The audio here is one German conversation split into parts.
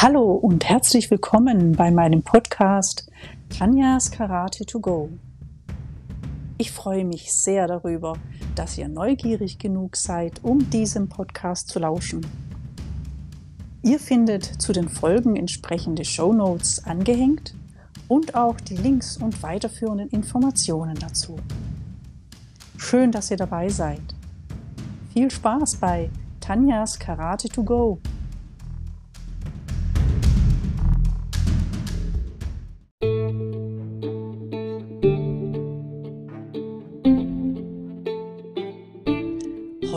Hallo und herzlich willkommen bei meinem Podcast Tanjas Karate to Go. Ich freue mich sehr darüber, dass ihr neugierig genug seid, um diesem Podcast zu lauschen. Ihr findet zu den Folgen entsprechende Show Notes angehängt und auch die Links und weiterführenden Informationen dazu. Schön, dass ihr dabei seid. Viel Spaß bei Tanjas Karate to Go.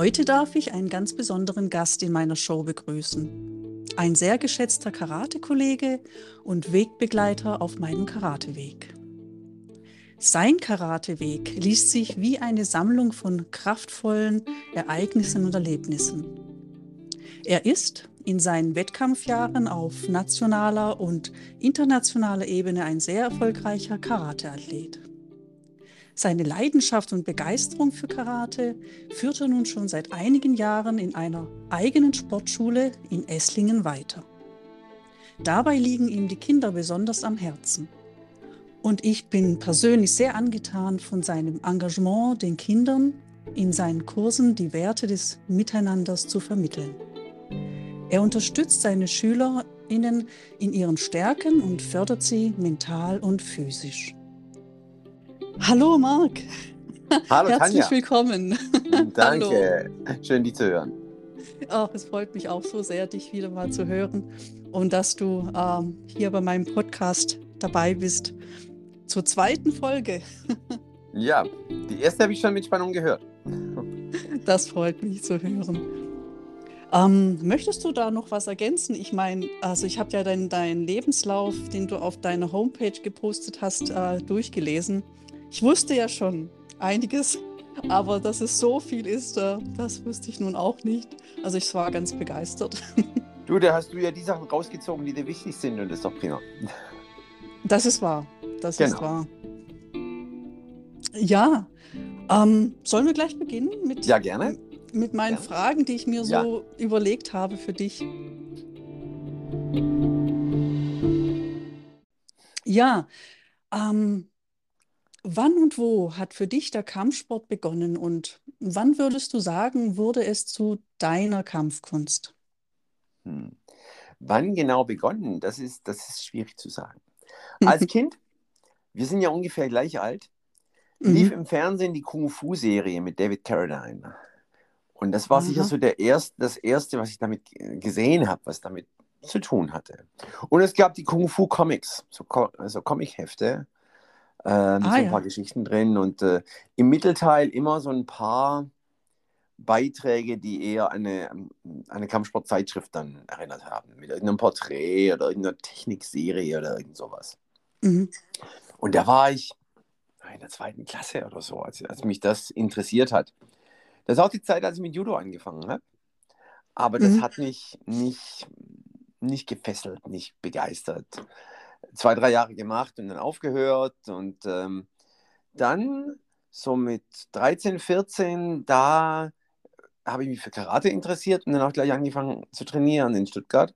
Heute darf ich einen ganz besonderen Gast in meiner Show begrüßen. Ein sehr geschätzter Karate-Kollege und Wegbegleiter auf meinem Karateweg. Sein Karateweg liest sich wie eine Sammlung von kraftvollen Ereignissen und Erlebnissen. Er ist in seinen Wettkampfjahren auf nationaler und internationaler Ebene ein sehr erfolgreicher Karateathlet. Seine Leidenschaft und Begeisterung für Karate führt er nun schon seit einigen Jahren in einer eigenen Sportschule in Esslingen weiter. Dabei liegen ihm die Kinder besonders am Herzen. Und ich bin persönlich sehr angetan von seinem Engagement, den Kindern in seinen Kursen die Werte des Miteinanders zu vermitteln. Er unterstützt seine SchülerInnen in ihren Stärken und fördert sie mental und physisch. Hallo Marc. Hallo Herzlich Tanja. willkommen. Danke. Schön, dich zu hören. Ach, es freut mich auch so sehr, dich wieder mal zu hören und dass du ähm, hier bei meinem Podcast dabei bist zur zweiten Folge. Ja, die erste habe ich schon mit Spannung gehört. Das freut mich zu hören. Ähm, möchtest du da noch was ergänzen? Ich meine, also ich habe ja deinen deinen Lebenslauf, den du auf deiner Homepage gepostet hast, äh, durchgelesen. Ich wusste ja schon einiges, aber dass es so viel ist, das wusste ich nun auch nicht. Also ich war ganz begeistert. Du, da hast du ja die Sachen rausgezogen, die dir wichtig sind und das ist doch prima. Das ist wahr. Das ist Genau. wahr. Ja, ähm, sollen wir gleich beginnen mit, Ja, gerne. mit meinen Gerne. Fragen, die ich mir Ja. so überlegt habe für dich? Ja, ähm, wann und wo hat für dich der Kampfsport begonnen und wann würdest du sagen, wurde es zu deiner Kampfkunst? Hm. Wann genau begonnen? Das ist, das ist schwierig zu sagen. Als Kind, wir sind ja ungefähr gleich alt, lief Mhm. im Fernsehen die Kung-Fu-Serie mit David Carradine. Und das war sicher Aha. so der erst, das Erste, was ich damit gesehen habe, was damit zu tun hatte. Und es gab die Kung-Fu-Comics, so, also Comic-Hefte, äh, mit Ah so ein ja. paar Geschichten drin. Und äh, im Mittelteil immer so ein paar Beiträge, die eher an eine, an eine Kampfsportzeitschrift dann erinnert haben. Mit irgendeinem Porträt oder irgendeiner Technikserie oder irgend sowas. Mhm. Und da war ich in der zweiten Klasse oder so, als, als mich das interessiert hat. Das ist auch die Zeit, als ich mit Judo angefangen habe. Aber das Mhm. hat mich nicht, nicht gefesselt, nicht begeistert. Zwei, drei Jahre gemacht und dann aufgehört. Und ähm, dann, so mit 13, 14, da habe ich mich für Karate interessiert und dann auch gleich angefangen zu trainieren in Stuttgart.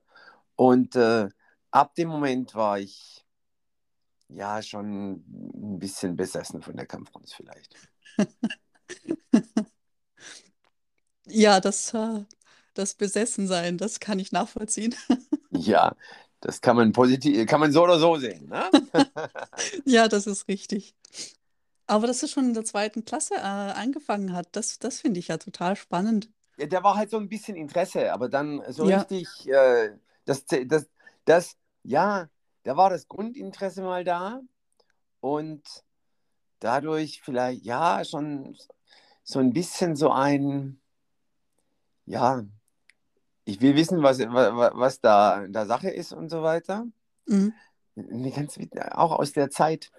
Und äh, ab dem Moment war ich ja schon ein bisschen besessen von der Kampfkunst vielleicht. Ja, das, äh, das Besessensein, das kann ich nachvollziehen. Ja, das kann man positiv, kann man so oder so sehen. Ne? Ja, das ist richtig. Aber dass es schon in der zweiten Klasse äh, angefangen hat, das, das finde ich ja total spannend. Ja, da war halt so ein bisschen Interesse, aber dann so Ja. richtig, äh, das, das, das, ja, da war das Grundinteresse mal da und dadurch vielleicht, ja, schon so ein bisschen so ein, ja, ich will wissen, was, was, was da, da Sache ist und so weiter. Mhm. Ganz, auch aus der Zeit.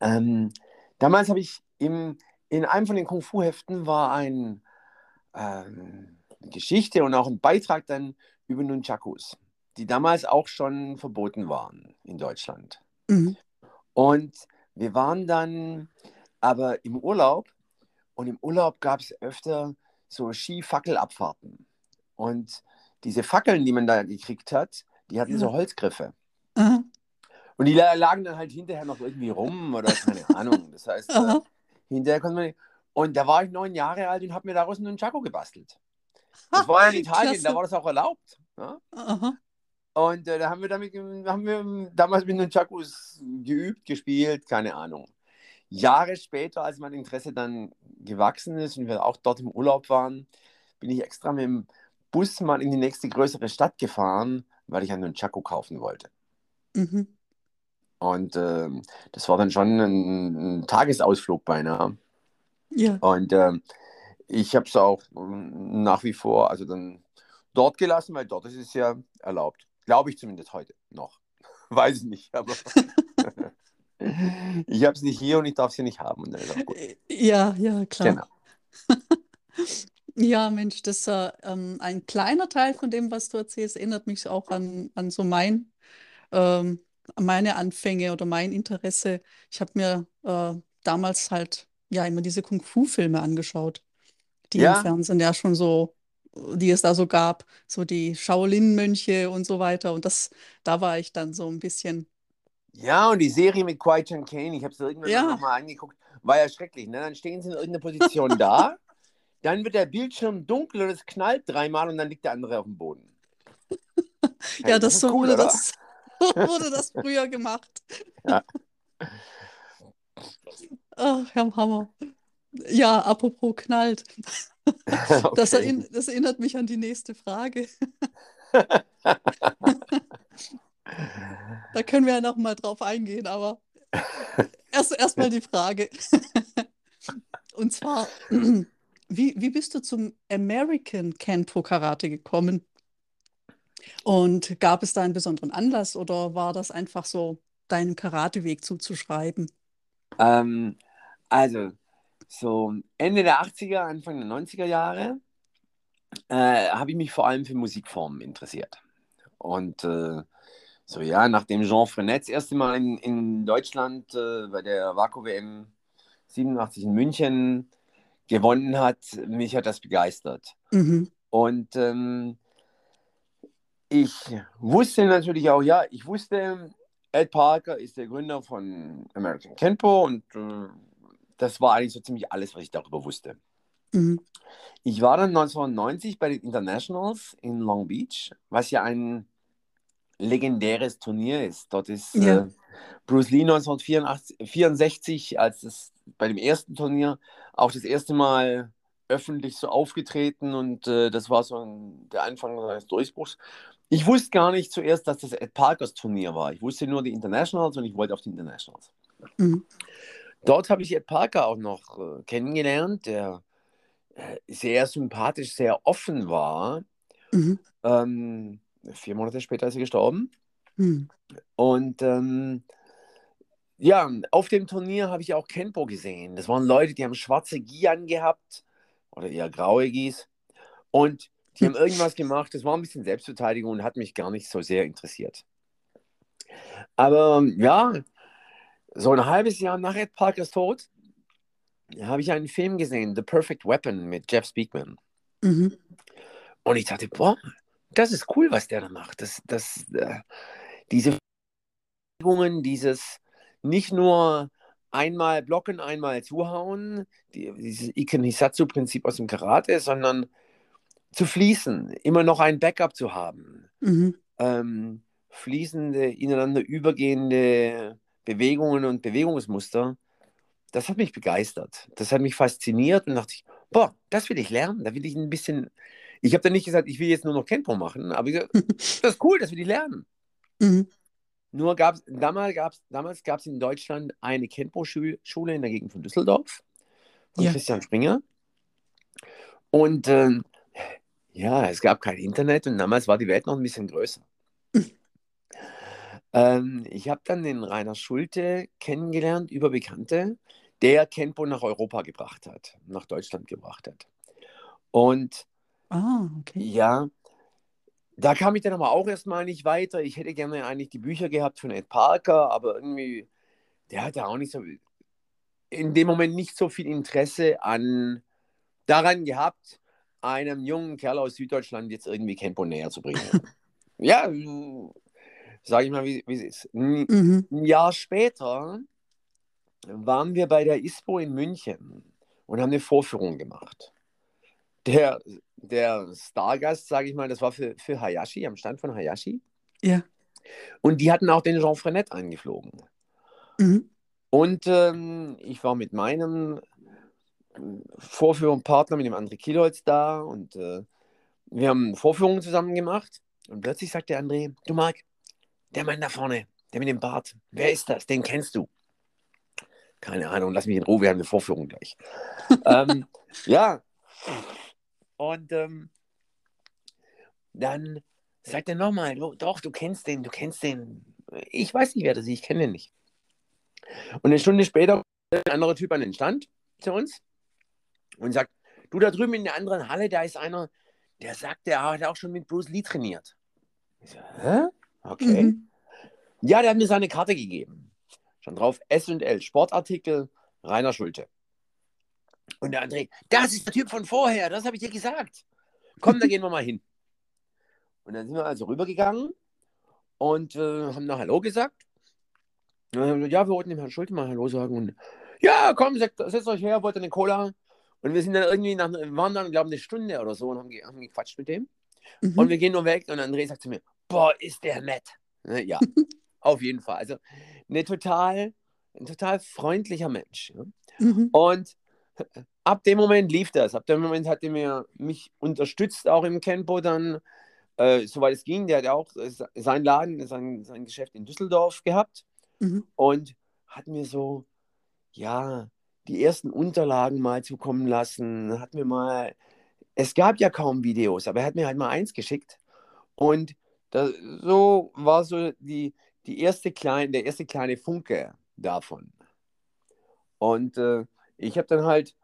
Ähm, damals habe ich im, in einem von den Kung-Fu-Heften war ein, ähm, eine Geschichte und auch ein Beitrag dann über Nunchakus, die damals auch schon verboten waren in Deutschland. Mhm. Und wir waren dann aber im Urlaub und im Urlaub gab es öfter so Skifackelabfahrten. Und diese Fackeln, die man da gekriegt hat, Die hatten so Holzgriffe. Aha. Und die la- lagen dann halt hinterher noch irgendwie rum oder keine Ahnung. Das heißt, äh, hinterher konnte man. Und da war ich neun Jahre alt und habe mir daraus einen Nunchaku gebastelt. Das war in Italien, da Klasse. war das auch erlaubt. Ja? Aha. Und äh, da haben wir damit haben wir damals mit Nunchakus geübt, gespielt, keine Ahnung. Jahre später, als mein Interesse dann gewachsen ist und wir auch dort im Urlaub waren, bin ich extra mit dem Bus mal in die nächste größere Stadt gefahren, weil ich einen Nunchaku kaufen wollte. Mhm. Und ähm, das war dann schon ein, ein Tagesausflug beinahe. Ja. Und ähm, ich habe es auch ähm, nach wie vor, also dann dort gelassen, weil dort ist es ja erlaubt. Glaube ich zumindest heute noch. Weiß ich nicht, aber ich habe es nicht hier und ich darf es hier nicht haben. Gut. Ja, ja, klar. Genau. Ja, Mensch, das ist äh, ähm, ein kleiner Teil von dem, was du erzählst, erinnert mich auch an, an so mein, ähm, meine Anfänge oder mein Interesse. Ich habe mir äh, damals halt ja immer diese Kung-Fu-Filme angeschaut, die im Ja. Fernsehen ja schon so, die es da so gab, so die Shaolin-Mönche und so weiter. Und das, da war ich dann so ein bisschen, Ja, und die Serie mit Kwai Chan Kane, ich habe es irgendwann Ja. noch mal angeguckt, war ja schrecklich. Ne? Dann stehen sie in irgendeiner Position da, dann wird der Bildschirm dunkel und es knallt dreimal und dann liegt der andere auf dem Boden. Ja, das das so cool, wurde das, wurde das früher gemacht. Ja. Ach, Herr Hammer. Ja, apropos knallt. Das, Okay. erinn das erinnert mich an die nächste Frage. Da können wir ja noch mal drauf eingehen, aber erst erst mal die Frage. Und zwar, wie, wie bist du zum American Kenpo Karate gekommen? Und gab es da einen besonderen Anlass oder war das einfach so deinem Karateweg zuzuschreiben? Ähm, also, so Ende der 80er, Anfang der 90er Jahre äh, habe ich mich vor allem für Musikformen interessiert. Und äh, so, ja, nachdem Jean Frenet das erste Mal in, in Deutschland äh, bei der Vaku WM 87 in München gewonnen hat, mich hat das begeistert. Mhm. Und ähm, ich wusste natürlich auch, ja, ich wusste, Ed Parker ist der Gründer von American Kenpo und äh, das war eigentlich so ziemlich alles, was ich darüber wusste. Mhm. Ich war dann 1990 bei den Internationals in Long Beach, was ja ein legendäres Turnier ist. Dort ist Ja. äh, Bruce Lee 1964, als es bei dem ersten Turnier auch das erste Mal öffentlich so aufgetreten und äh, das war so ein, der Anfang seines Durchbruchs. Ich wusste gar nicht zuerst, dass das Ed Parkers Turnier war. Ich wusste nur die Internationals und ich wollte auf die Internationals. Mhm. Dort habe ich Ed Parker auch noch äh, kennengelernt, der äh, sehr sympathisch, sehr offen war. Mhm. Ähm, vier Monate später ist er gestorben. Mhm. Und ähm, ja, auf dem Turnier habe ich auch Kenpo gesehen. Das waren Leute, die haben schwarze Gi angehabt oder eher graue Gis. Und die haben irgendwas gemacht. Das war ein bisschen Selbstverteidigung und hat mich gar nicht so sehr interessiert. Aber ja, so ein halbes Jahr nach Ed Parkers Tod habe ich einen Film gesehen, The Perfect Weapon mit Jeff Speakman. Mhm. Und ich dachte, boah, das ist cool, was der da macht. Das, das, äh, diese Bewegungen, dieses nicht nur einmal blocken, einmal zuhauen, die, dieses Iken Hisatsu-Prinzip aus dem Karate, sondern zu fließen, immer noch ein Backup zu haben, Mhm. ähm, fließende, ineinander übergehende Bewegungen und Bewegungsmuster. Das hat mich begeistert. Das hat mich fasziniert und dachte ich, boah, das will ich lernen. Da will ich ein bisschen. Ich habe dann nicht gesagt, ich will jetzt nur noch Kenpo machen, aber ich, das ist cool, das will ich lernen. Mhm. Nur gab es damals gab es damals gab's in Deutschland eine Kenpo-Schule in der Gegend von Düsseldorf von Ja. Christian Springer. Und ähm, ja, es gab kein Internet und damals war die Welt noch ein bisschen größer. ähm, ich habe dann den Rainer Schulte kennengelernt über Bekannte, der Kenpo nach Europa gebracht hat, nach Deutschland gebracht hat. Und Ah, okay. ja, da kam ich dann aber auch erstmal nicht weiter. Ich hätte gerne eigentlich die Bücher gehabt von Ed Parker, aber irgendwie, der hatte auch nicht so, in dem Moment nicht so viel Interesse an, daran gehabt, einem jungen Kerl aus Süddeutschland jetzt irgendwie Kenpo näher zu bringen. ja, sage ich mal, wie, wie es ist. Ein, Mhm. ein Jahr später waren wir bei der ISPO in München und haben eine Vorführung gemacht. Der, der Stargast, sage ich mal, das war für, für Hayashi, am Stand von Hayashi. Ja. Und die hatten auch den Jean Freinet eingeflogen. Mhm. Und ähm, ich war mit meinem äh, Vorführungspartner, mit dem André Kielholz da und äh, wir haben Vorführungen zusammen gemacht. Und plötzlich sagt der André, du Marc, der Mann da vorne, der mit dem Bart, wer ist das? Den kennst du. Keine Ahnung, lass mich in Ruhe, wir haben eine Vorführung gleich. ähm, ja. Und ähm, dann sagt er nochmal, "Du- doch, du kennst den, du kennst den. Ich weiß nicht, wer das ist, ich kenne den nicht. Und eine Stunde später kommt ein anderer Typ an den Stand zu uns und sagt, du da drüben in der anderen Halle, da ist einer, der sagt, der hat auch schon mit Bruce Lee trainiert. Ich so, hä? Okay. Mhm. Ja, der hat mir seine Karte gegeben. Schon drauf S&L, Sportartikel, Rainer Schulte. Und der André, das ist der Typ von vorher, das habe ich dir gesagt. Komm, da gehen wir mal hin. Und dann sind wir also rübergegangen und äh, haben noch Hallo gesagt. Dann ja, wir wollten dem Herrn Schulte mal Hallo sagen. Und ja, komm, setzt, setzt euch her, wollt ihr eine Cola? Und wir sind dann irgendwie nach, waren dann, glaube ich, eine Stunde oder so und haben, haben gequatscht mit dem. Mhm. Und wir gehen nur weg und André sagt zu mir, boah, ist der nett. Ne, Ja, auf jeden Fall. Also eine total, ein total freundlicher Mensch. Ja? Mhm. Und ab dem Moment lief das. Ab dem Moment hat er mir, mich unterstützt, auch im Kenpo dann, äh, soweit es ging. Der hat ja auch äh, sein Laden, sein, sein Geschäft in Düsseldorf gehabt Mhm. und hat mir so, ja, die ersten Unterlagen mal zukommen lassen, hat mir mal, es gab ja kaum Videos, aber er hat mir halt mal eins geschickt und da, so war so die, die erste kleine, der erste kleine Funke davon. Und äh, ich habe dann halt,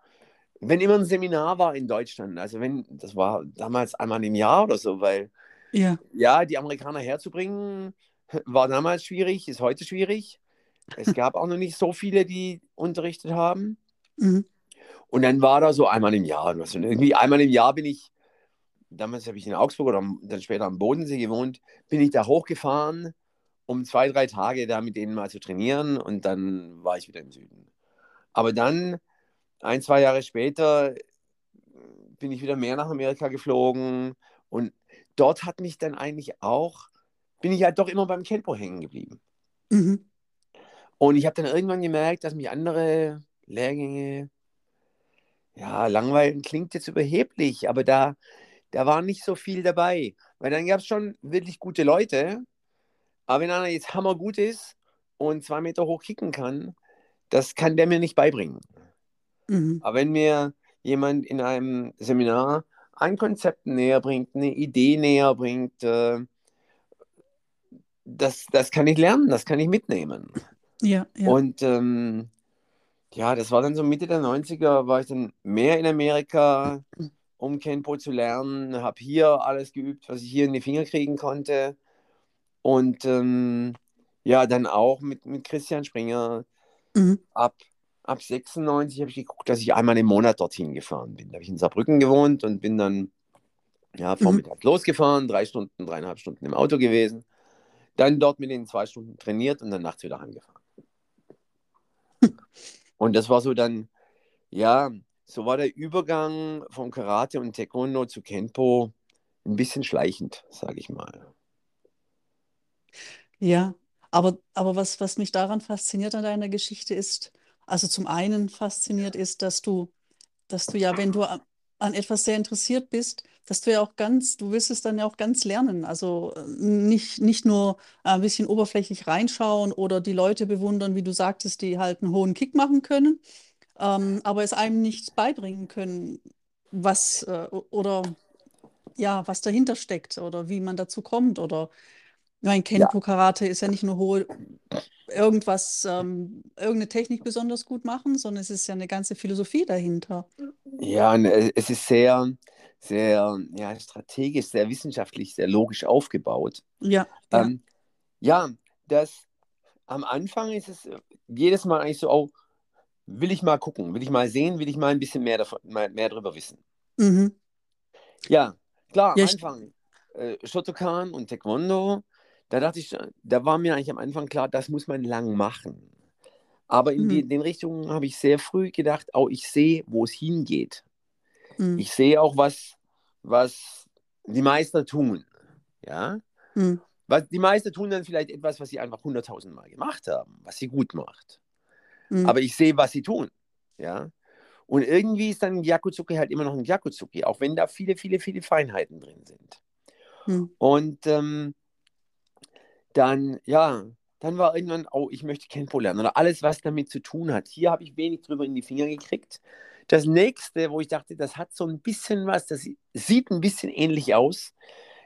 wenn immer ein Seminar war in Deutschland, also wenn, das war damals einmal im Jahr oder so, weil Ja. ja, die Amerikaner herzubringen, war damals schwierig, ist heute schwierig. Es gab auch noch nicht so viele, die unterrichtet haben. Mhm. Und dann war da so einmal im Jahr. Und irgendwie einmal im Jahr bin ich, damals habe ich in Augsburg oder dann später am Bodensee gewohnt, bin ich da hochgefahren, um zwei, drei Tage da mit denen mal zu trainieren und dann war ich wieder im Süden. Aber dann, ein, zwei Jahre später, bin ich wieder mehr nach Amerika geflogen und dort hat mich dann eigentlich auch, bin ich halt doch immer beim Kenpo hängen geblieben. Mhm. Und ich habe dann irgendwann gemerkt, dass mich andere Lehrgänge, ja, langweilen klingt jetzt überheblich, aber da, da war nicht so viel dabei. Weil dann gab es schon wirklich gute Leute, aber wenn einer jetzt hammergut ist und zwei Meter hoch kicken kann, das kann der mir nicht beibringen. Mhm. Aber wenn mir jemand in einem Seminar ein Konzept näher bringt, eine Idee näher bringt, äh, das, das kann ich lernen, das kann ich mitnehmen. Ja, ja. Und ähm, ja, das war dann so Mitte der 90er, war ich dann mehr in Amerika, um Kenpo zu lernen, habe hier alles geübt, was ich hier in die Finger kriegen konnte. Und ähm, ja, dann auch mit, mit Christian Springer Mhm. ab, ab 96 habe ich geguckt, dass ich einmal im Monat dorthin gefahren bin. Da habe ich in Saarbrücken gewohnt und bin dann ja, vormittags losgefahren, drei Stunden, dreieinhalb Stunden im Auto gewesen. Dann dort mit den zwei Stunden trainiert und dann nachts wieder heimgefahren. Und das war so dann, ja, so war der Übergang vom Karate und Taekwondo zu Kenpo ein bisschen schleichend, sage ich mal. Ja, aber, aber was, was mich daran fasziniert an deiner Geschichte ist, also zum einen fasziniert ist, dass du, dass du ja, wenn du an, etwas sehr interessiert bist, dass du ja auch ganz, du willst es dann ja auch ganz lernen. Also äh, nicht, nicht nur ein bisschen oberflächlich reinschauen oder die Leute bewundern, wie du sagtest, die halt einen hohen Kick machen können, ähm, aber es einem nicht beibringen können, was äh, oder ja, was dahinter steckt oder wie man dazu kommt oder mein Kenpo-Karate ist ja nicht nur hohe, irgendwas, ähm, irgendeine Technik besonders gut machen, sondern es ist ja eine ganze Philosophie dahinter. Ja, äh, es ist sehr, sehr ja, strategisch, sehr wissenschaftlich, sehr logisch aufgebaut. Ja, ja. Ähm, ja, das am Anfang ist es jedes Mal eigentlich so, oh, will ich mal gucken, will ich mal sehen, will ich mal ein bisschen mehr, davon, mehr darüber wissen. Mhm. Ja, klar, Ja, am Anfang. äh, Shotokan und Taekwondo, da dachte ich, da war mir eigentlich am Anfang klar, das muss man lang machen. Aber in die, Mhm. den Richtungen habe ich sehr früh gedacht, oh, ich sehe, wo es hingeht. Mhm. Ich sehe auch, was, was die Meister tun. Ja? Mhm. Was, die Meister tun dann vielleicht etwas, was sie einfach hunderttausend Mal gemacht haben, was sie gut macht. Mhm. Aber ich sehe, was sie tun. Ja? Und irgendwie ist dann Gyakutsuki halt immer noch ein Gyakutsuki, auch wenn da viele, viele, viele Feinheiten drin sind. Mhm. Und ähm, dann, ja, dann war irgendwann, oh, ich möchte Kenpo lernen oder alles, was damit zu tun hat. Hier habe ich wenig drüber in die Finger gekriegt. Das nächste, wo ich dachte, das hat so ein bisschen was, das sieht ein bisschen ähnlich aus,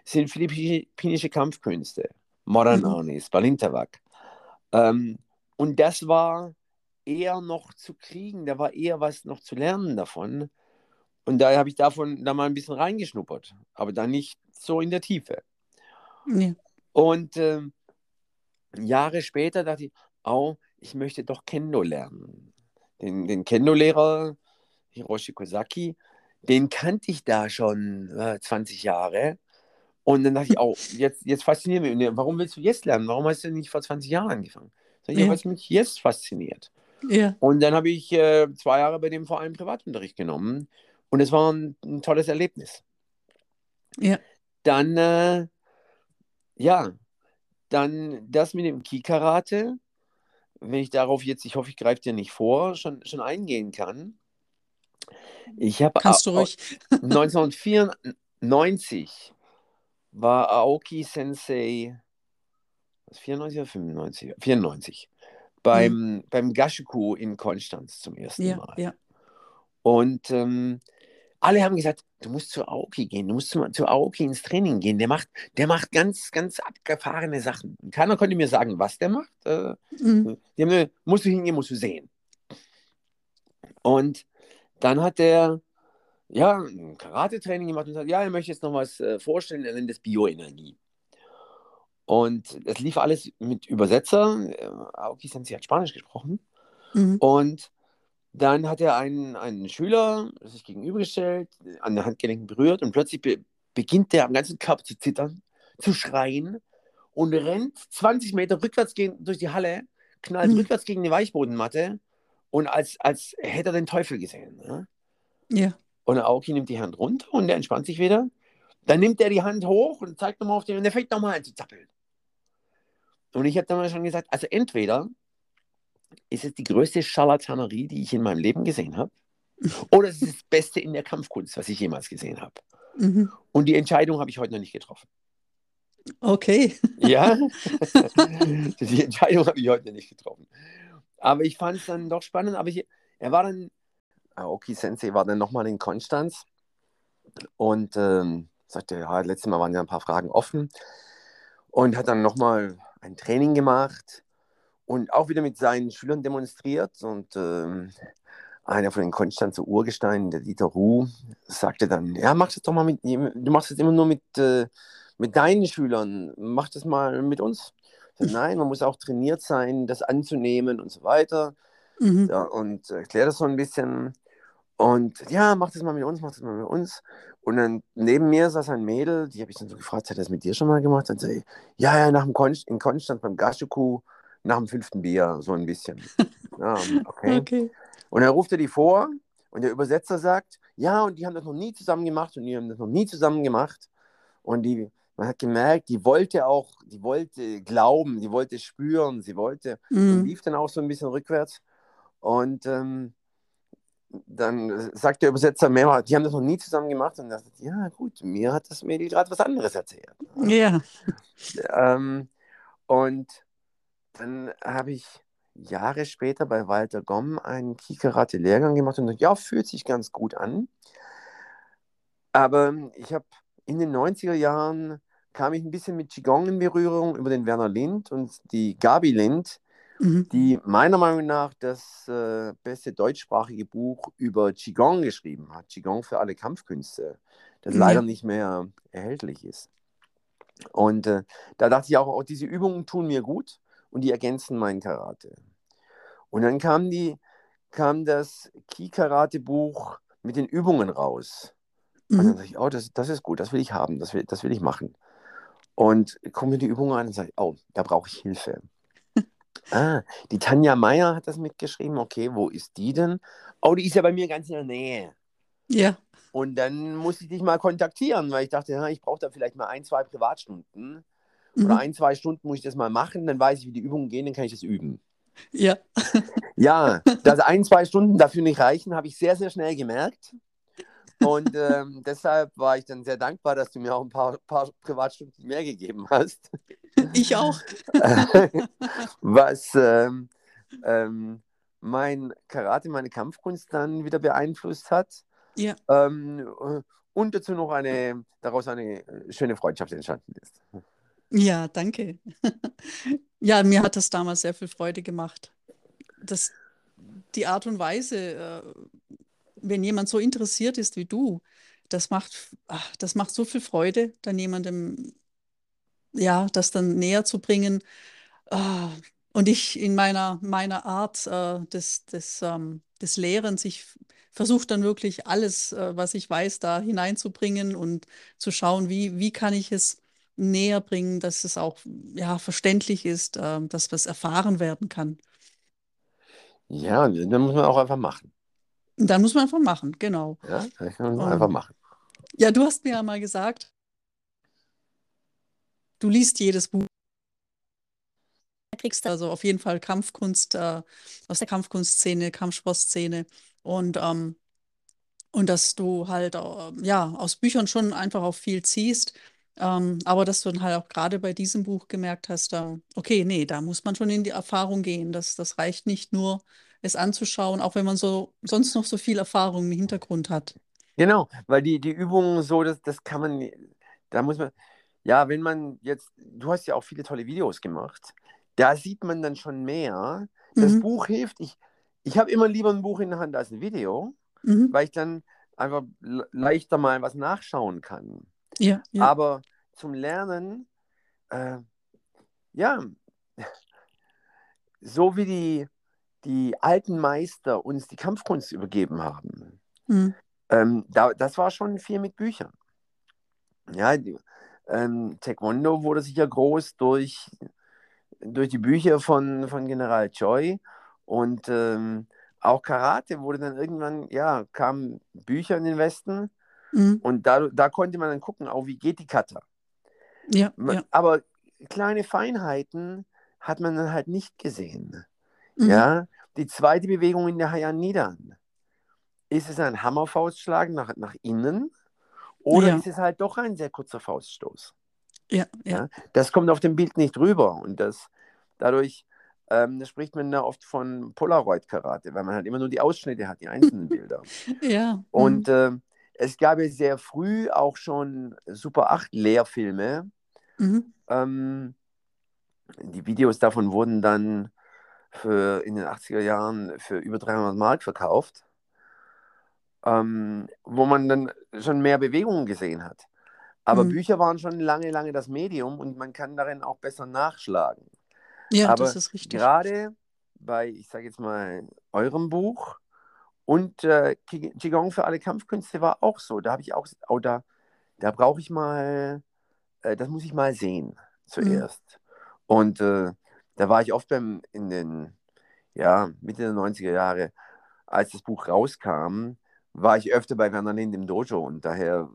sind philippinische Kampfkünste. Modern Mhm. Arnis, Balintawak. Ähm, und das war eher noch zu kriegen, da war eher was noch zu lernen davon. Und daher habe ich davon da mal ein bisschen reingeschnuppert, aber dann nicht so in der Tiefe. Ja. Und ähm, Jahre später dachte ich, oh, ich möchte doch Kendo lernen. Den, den Kendo-Lehrer Hiroshi Kosaki, den kannte ich da schon äh, 20 Jahre. Und dann dachte ich, oh, jetzt, jetzt fasziniert mich. Der, Warum willst du jetzt lernen? Warum hast du nicht vor 20 Jahren angefangen? Sag ich, ja, es mich jetzt fasziniert. Ja. Und dann habe ich äh, zwei Jahre bei dem Verein Privatunterricht genommen. Und es war ein, ein tolles Erlebnis. Ja. Dann, äh, ja, dann das mit dem Ki-Karate, wenn ich darauf jetzt, ich hoffe, ich greife dir nicht vor, schon, schon eingehen kann. Ich habe Kannst du ruhig. 1994 war Aoki Sensei, was, 94 oder 95? 94. Beim, beim Gashuku in Konstanz zum ersten Ja, Mal. ja. Und ähm, alle haben gesagt, du musst zu Aoki gehen, du musst zu, zu Aoki ins Training gehen. Der macht, der macht ganz, ganz abgefahrene Sachen. Und keiner konnte mir sagen, was der macht. Äh, Mhm. die haben mir, musst du hingehen, musst du sehen. Und dann hat der ja ein Karate-Training gemacht und sagt, ja, er möchte jetzt noch was äh, vorstellen, er nennt das Bioenergie. Und das lief alles mit Übersetzer. Äh, Aoki Sensei hat Spanisch gesprochen. Mhm. Und dann hat er einen, einen Schüler sich gegenübergestellt, an der Handgelenken berührt und plötzlich be beginnt der am ganzen Körper zu zittern, zu schreien und rennt 20 Meter rückwärts gegen, durch die Halle, knallt Mhm. rückwärts gegen die Weichbodenmatte und als, als hätte er den Teufel gesehen. Ne? Ja. Und Aoki nimmt die Hand runter und der entspannt sich wieder. Dann nimmt er die Hand hoch und zeigt nochmal auf den und der fängt nochmal an zu zappeln. Und ich habe damals schon gesagt, also entweder ist es die größte Scharlatanerie, die ich in meinem Leben gesehen habe, oder es ist das Beste in der Kampfkunst, was ich jemals gesehen habe. Mhm. Und die Entscheidung habe ich heute noch nicht getroffen. Okay. Ja, die Entscheidung habe ich heute noch nicht getroffen. Aber ich fand es dann doch spannend. Aber ich, er war dann, Aoki Sensei war dann nochmal in Konstanz und ähm, sagte, ja, letztes Mal waren ja ein paar Fragen offen und hat dann nochmal ein Training gemacht und auch wieder mit seinen Schülern demonstriert. Und ähm, einer von den Konstanzer Urgesteinen, der Dieter Ruh, sagte dann, ja, mach das doch mal mit, du machst das immer nur mit, äh, mit deinen Schülern, mach das mal mit uns. Sag, Nein, man muss auch trainiert sein, das anzunehmen und so weiter. Mhm. Ja, und erklärt das so ein bisschen. Und ja, mach das mal mit uns, mach das mal mit uns. Und dann neben mir saß ein Mädel, die habe ich dann so gefragt, hat er das mit dir schon mal gemacht? Und sie, ja, ja, nach dem Kon in Konstanz beim Gashuku, nach dem fünften Bier, so ein bisschen. Ja, okay. Okay. Und dann ruft er die vor und der Übersetzer sagt, ja, und die haben das noch nie zusammen gemacht und die haben das noch nie zusammen gemacht. Und die, man hat gemerkt, die wollte auch, die wollte glauben, die wollte spüren, sie wollte Mhm. lief dann auch so ein bisschen rückwärts. Und ähm, dann sagt der Übersetzer mehrmals, die haben das noch nie zusammen gemacht. Und er sagt, ja gut, mir hat das Mädel gerade was anderes erzählt. Ja. Ähm, und dann habe ich Jahre später bei Walter Gomm einen Kikarate-Lehrgang gemacht und dachte, ja, fühlt sich ganz gut an. Aber ich habe in den 90er Jahren kam ich ein bisschen mit Qigong in Berührung über den Werner Lind und die Gabi Lind, Mhm. die meiner Meinung nach das äh, beste deutschsprachige Buch über Qigong geschrieben hat. Qigong für alle Kampfkünste, das Ja. leider nicht mehr erhältlich ist. Und äh, da dachte ich auch, auch diese Übungen tun mir gut und die ergänzen mein Karate. Und dann kam, die, kam das Ki-Karate-Buch mit den Übungen raus. Und dann Mhm. sage ich, oh, das, das ist gut, das will ich haben, das will, das will ich machen. Und gucke mir die Übung an und sage, oh, da brauche ich Hilfe. Ah, die Tanja Meier hat das mitgeschrieben. Okay, wo ist die denn? Oh, die ist ja bei mir ganz in der Nähe. Ja. Und dann muss ich dich mal kontaktieren, weil ich dachte, ja, ich brauche da vielleicht mal ein, zwei Privatstunden. Oder Mhm. ein, zwei Stunden muss ich das mal machen, dann weiß ich, wie die Übungen gehen, dann kann ich das üben. Ja. Ja, dass ein, zwei Stunden dafür nicht reichen, habe ich sehr, sehr schnell gemerkt. Und ähm, deshalb war ich dann sehr dankbar, dass du mir auch ein paar, paar Privatstunden mehr gegeben hast. Ich auch. Was ähm, ähm, mein Karate, meine Kampfkunst dann wieder beeinflusst hat. Ja. Ähm, äh, und dazu noch eine, daraus eine äh, schöne Freundschaft entstanden ist. Ja, danke. Ja, mir hat das damals sehr viel Freude gemacht. Das, die Art und Weise, äh, wenn jemand so interessiert ist wie du, das macht, ach, das macht so viel Freude, dann jemandem, ja, das dann näher zu bringen. Ah, Und ich in meiner, meiner Art äh, des, des, ähm, des Lehrens, ich versuche dann wirklich alles, äh, was ich weiß, da hineinzubringen und zu schauen, wie, wie kann ich es näher bringen, dass es auch ja, verständlich ist, äh, dass was erfahren werden kann. Ja, dann muss man auch einfach machen. Dann muss man einfach machen, genau. Ja, das kann man einfach machen. Ja, du hast mir ja mal gesagt, du liest jedes Buch. Kriegst also auf jeden Fall Kampfkunst äh, aus der Kampfkunstszene, Kampfsportszene und, ähm, und dass du halt äh, ja, aus Büchern schon einfach auch viel ziehst, ähm, aber dass du dann halt auch gerade bei diesem Buch gemerkt hast, äh, okay, nee, da muss man schon in die Erfahrung gehen. Das, das reicht nicht nur, es anzuschauen, auch wenn man so sonst noch so viel Erfahrung im Hintergrund hat. Genau, weil die, die Übungen so, das, das kann man, da muss man, ja, wenn man jetzt, du hast ja auch viele tolle Videos gemacht, da sieht man dann schon mehr. Das Mhm. Buch hilft. Ich, ich habe immer lieber ein Buch in der Hand als ein Video, Mhm. weil ich dann einfach le- leichter mal was nachschauen kann. Ja, ja. Aber zum Lernen, äh, ja, so wie die, die alten Meister uns die Kampfkunst übergeben haben, Mhm. ähm, da, das war schon viel mit Büchern. Ja, die, ähm, Taekwondo wurde sicher groß durch, durch die Bücher von, von General Choi und ähm, auch Karate wurde dann irgendwann, ja, kamen Bücher in den Westen Mhm. und da, da konnte man dann gucken, auch wie geht die Kata. Ja, Ma- ja. Aber kleine Feinheiten hat man dann halt nicht gesehen. Mhm. Ja, die zweite Bewegung in der Hayan Nidan. Ist es ein Hammerfaustschlag nach, nach innen oder Ja. ist es halt doch ein sehr kurzer Fauststoß? Ja, ja. Ja. Das kommt auf dem Bild nicht rüber und das dadurch ähm, da spricht man da oft von Polaroid-Karate, weil man halt immer nur die Ausschnitte hat, die einzelnen Bilder. Ja. Und ähm, es gab ja sehr früh auch schon Super 8 Lehrfilme. Mhm. Ähm, die Videos davon wurden dann für, in den 80er Jahren für über 300 Mark verkauft, ähm, wo man dann schon mehr Bewegungen gesehen hat. Aber Mhm. Bücher waren schon lange, lange das Medium und man kann darin auch besser nachschlagen. Ja, Aber das ist richtig. gerade bei, ich sage jetzt mal, eurem Buch und äh, Qi- Qigong für alle Kampfkünste war auch so. Da habe ich auch, oh, da, da brauche ich mal, äh, das muss ich mal sehen zuerst. Und äh, da war ich oft beim, in den, ja, Mitte der 90er Jahre, als das Buch rauskam, war ich öfter bei Werner Lind im Dojo und daher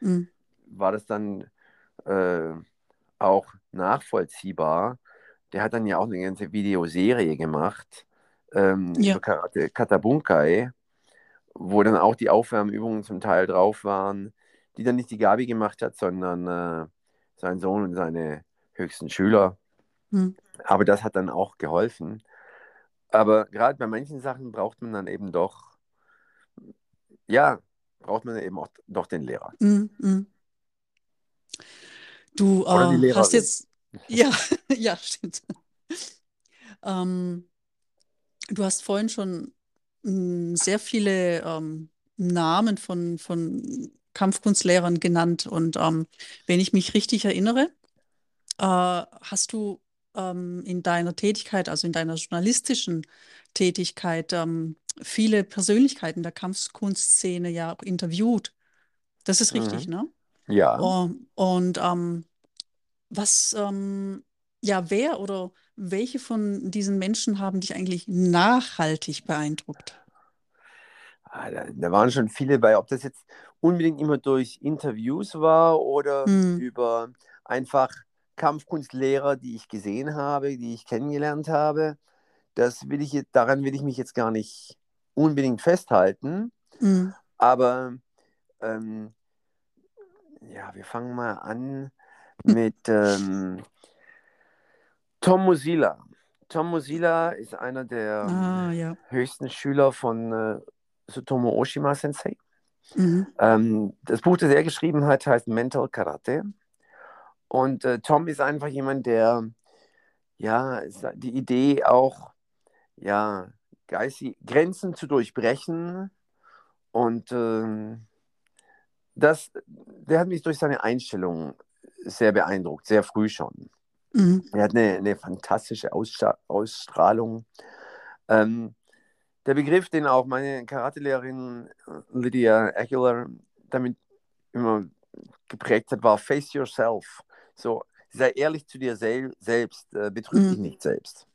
Mhm. war das dann äh, auch nachvollziehbar. Der hat dann ja auch eine ganze Videoserie gemacht ähm, Ja. Karate Katabunkai, wo dann auch die Aufwärmübungen zum Teil drauf waren, die dann nicht die Gabi gemacht hat, sondern äh, sein Sohn und seine höchsten Schüler. Mhm. Aber das hat dann auch geholfen. Aber gerade bei manchen Sachen braucht man dann eben doch, ja, braucht man eben auch doch den Lehrer. Mhm. Mhm. Du äh, hast jetzt, ja, ja, stimmt. Ähm, du hast vorhin schon mh, sehr viele ähm, Namen von, von Kampfkunstlehrern genannt und ähm, wenn ich mich richtig erinnere, äh, hast du ähm, in deiner Tätigkeit, also in deiner journalistischen Tätigkeit, ähm, viele Persönlichkeiten der Kampfkunstszene ja auch interviewt. Das ist richtig, Mhm. ne? Ja. Oh, und ähm, was, ähm, ja, wer oder welche von diesen Menschen haben dich eigentlich nachhaltig beeindruckt? Ah, Da, waren schon viele bei, ob das jetzt unbedingt immer durch Interviews war oder Hm, über einfach Kampfkunstlehrer, die ich gesehen habe, die ich kennengelernt habe. Das will ich jetzt, daran will ich mich jetzt gar nicht unbedingt festhalten. hm, Aber ähm, ja, wir fangen mal an mit ähm, Tom Mozilla. Tom Mozilla ist einer der ah, ja. höchsten Schüler von äh, Sutomo Oshima Sensei. Mhm. Ähm, das Buch, das er geschrieben hat, heißt Mental Karate. Und äh, Tom ist einfach jemand, der ja die Idee auch ja geistig Grenzen zu durchbrechen und ähm, das, der hat mich durch seine Einstellung sehr beeindruckt, sehr früh schon. Mhm. Er hat eine, eine fantastische Aussta Ausstrahlung. Ähm, der Begriff, den auch meine Karatelehrerin Lydia Aguilar damit immer geprägt hat, war Face Yourself. So, sei ehrlich zu dir sel selbst, äh, betrüg dich Mhm. nicht selbst.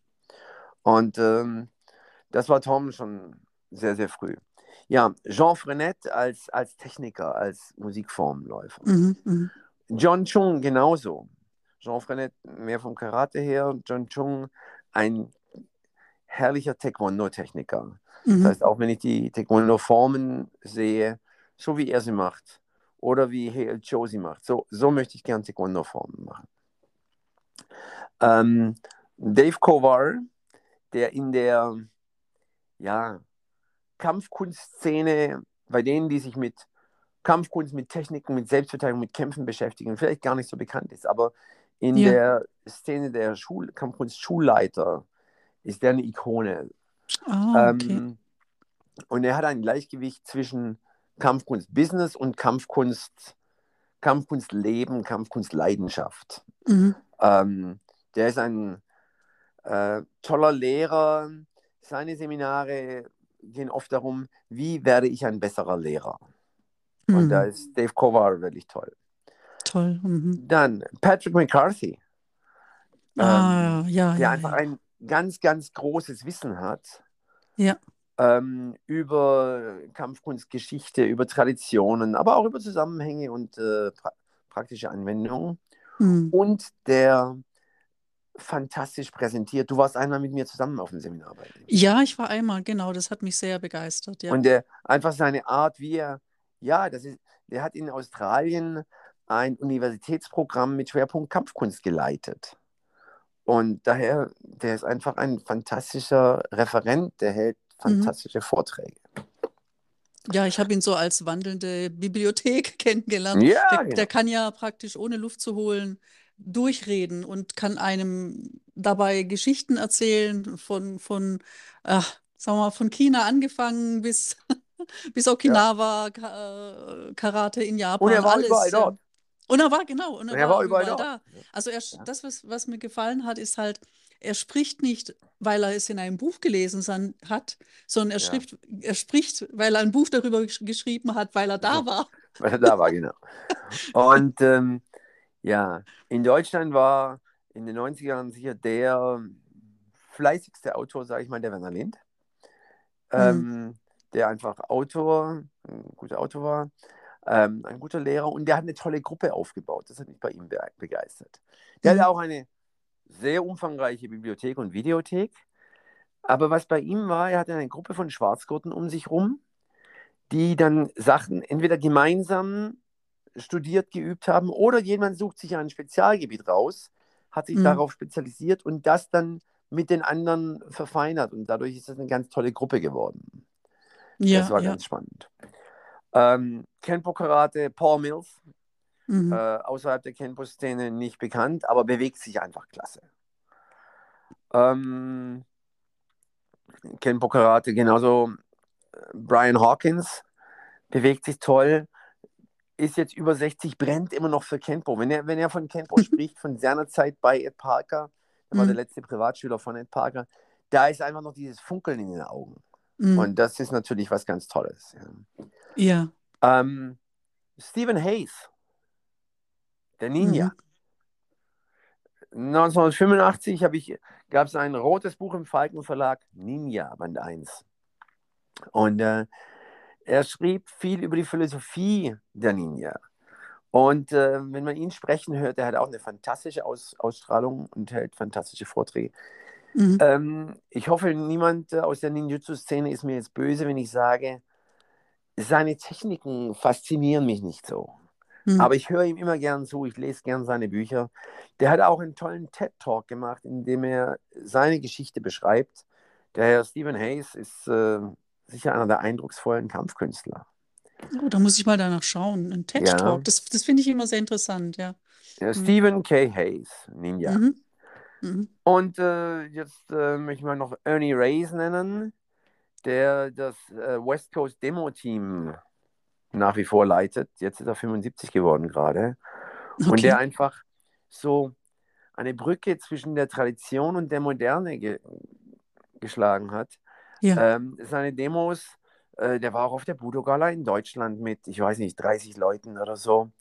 Und ähm, das war Tom schon sehr, sehr früh. Ja, Jean Frenette als, als Techniker, als Musikformläufer. Mhm. Mhm. John Chung genauso. Jean Frenette mehr vom Karate her. John Chung ein herrlicher Taekwondo-Techniker. Das Mhm. heißt, auch wenn ich die Taekwondo-Formen sehe, so wie er sie macht oder wie Hale Cho sie macht, so, so möchte ich gern Taekwondo-Formen machen. Ähm, Dave Kovar, der in der ja, Kampfkunstszene, bei denen, die sich mit Kampfkunst, mit Techniken, mit Selbstverteidigung, mit Kämpfen beschäftigen, vielleicht gar nicht so bekannt ist, aber in Ja. der Szene der Schul Kampfkunst-Schulleiter ist der eine Ikone. Ah, okay. Ähm, und er hat ein Gleichgewicht zwischen Kampfkunst-Business und Kampfkunst, Kampfkunst-Leben, Kampfkunst-Leidenschaft. Mhm. Ähm, der ist ein äh, toller Lehrer. Seine Seminare gehen oft darum, wie werde ich ein besserer Lehrer. Und da Mhm. ist Dave Kovar wirklich toll. Toll. Mhm. Dann Patrick McCarthy, ähm, Ah, ja, der ja, einfach ja. ein ganz, ganz großes Wissen hat Ja. ähm, über Kampfkunstgeschichte, über Traditionen, aber auch über Zusammenhänge und äh, pra praktische Anwendungen. Mhm. Und der fantastisch präsentiert. Du warst einmal mit mir zusammen auf dem Seminar bei. Ja, ich war einmal, genau, das hat mich sehr begeistert, ja. Und der einfach seine Art, wie er, ja, das ist, der hat in Australien ein Universitätsprogramm mit Schwerpunkt Kampfkunst geleitet. Und daher, der ist einfach ein fantastischer Referent, der hält Mhm. fantastische Vorträge. Ja, ich habe ihn so als wandelnde Bibliothek kennengelernt. Ja, Der, genau. der kann ja praktisch ohne Luft zu holen durchreden und kann einem dabei Geschichten erzählen von, von ach, sagen wir mal, von China angefangen bis, bis Okinawa, Ka- äh, Karate in Und Japan, er war alles. überall ja. dort. Und er war, genau, und er er war war überall dort. da. Also er, Ja. das, was, was mir gefallen hat, ist halt, er spricht nicht, weil er es in einem Buch gelesen san- hat, sondern er, Ja. schrift, er spricht, weil er ein Buch darüber gesch- geschrieben hat, weil er da war. weil er da war, genau. Und ähm, ja, in Deutschland war in den 90ern sicher der fleißigste Autor, sage ich mal, der Werner Lind, Hm. ähm, der einfach Autor, ein guter Autor war, ähm, ein guter Lehrer und der hat eine tolle Gruppe aufgebaut. Das hat mich bei ihm be begeistert. Der Mhm. hatte auch eine sehr umfangreiche Bibliothek und Videothek. Aber was bei ihm war, er hatte eine Gruppe von Schwarzgurten um sich rum, die dann Sachen entweder gemeinsam studiert, geübt haben oder jemand sucht sich ein Spezialgebiet raus, hat sich Mhm. darauf spezialisiert und das dann mit den anderen verfeinert. Und dadurch ist das eine ganz tolle Gruppe geworden. Ja, das war ja. ganz spannend. Ähm, Kenpo Karate, Paul Mills, Mhm. äh, außerhalb der Kenpo-Szene nicht bekannt, aber bewegt sich einfach klasse. Ähm, Kenpo Karate, genauso äh, Brian Hawkins, bewegt sich toll, ist jetzt über 60, brennt immer noch für Kenpo. Wenn er, wenn er von Kenpo spricht, von seiner Zeit bei Ed Parker, der war der Mhm. letzte Privatschüler von Ed Parker, da ist einfach noch dieses Funkeln in den Augen. Mhm. Und das ist natürlich was ganz Tolles. Ja. Ja. Ähm, Stephen Hayes, der Ninja. Mhm. 1985 ich, gab es ein rotes Buch im Falken Verlag, Ninja, Band 1. Und äh, er schrieb viel über die Philosophie der Ninja. Und äh, wenn man ihn sprechen hört, er hat auch eine fantastische Aus Ausstrahlung und hält fantastische Vorträge. Mhm. Ähm, ich hoffe, niemand aus der Ninjutsu-Szene ist mir jetzt böse, wenn ich sage, seine Techniken faszinieren mich nicht so. Mhm. Aber ich höre ihm immer gern zu, ich lese gern seine Bücher. Der hat auch einen tollen TED-Talk gemacht, in dem er seine Geschichte beschreibt. Der Herr Stephen Hayes ist äh, sicher einer der eindrucksvollen Kampfkünstler. Oh, da muss ich mal danach schauen. Ein TED-Talk, ja. das, das finde ich immer sehr interessant, ja. ja mhm. Stephen K. Hayes, Ninja. Mhm. Mhm. Und äh, jetzt äh, möchte ich mal noch Ernie Reyes nennen, der das äh, West Coast Demo Team nach wie vor leitet. Jetzt ist er 75 geworden gerade. Okay. Und der einfach so eine Brücke zwischen der Tradition und der Moderne ge geschlagen hat. Ja. Ähm, seine Demos, äh, der war auch auf der Budo-Gala in Deutschland mit, ich weiß nicht, 30 Leuten oder so.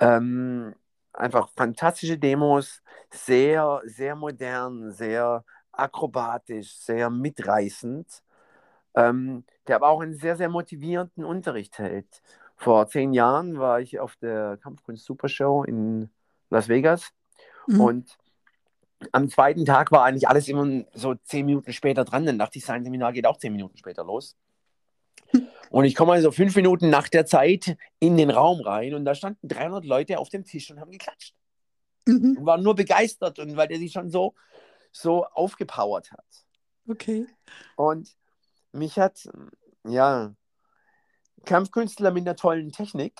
Ähm, einfach fantastische Demos, sehr, sehr modern, sehr akrobatisch, sehr mitreißend, ähm, der aber auch einen sehr, sehr motivierenden Unterricht hält. Vor zehn Jahren war ich auf der Kampfkunst Supershow in Las Vegas mhm. und am zweiten Tag war eigentlich alles immer so zehn Minuten später dran, denn nach Design-Seminar geht auch zehn Minuten später los. Und ich komme also fünf Minuten nach der Zeit in den Raum rein und da standen 300 Leute auf dem Tisch und haben geklatscht. Mhm. Und waren nur begeistert und weil der sich schon so, so aufgepowert hat. Okay. Und mich hat, ja, Kampfkünstler mit einer tollen Technik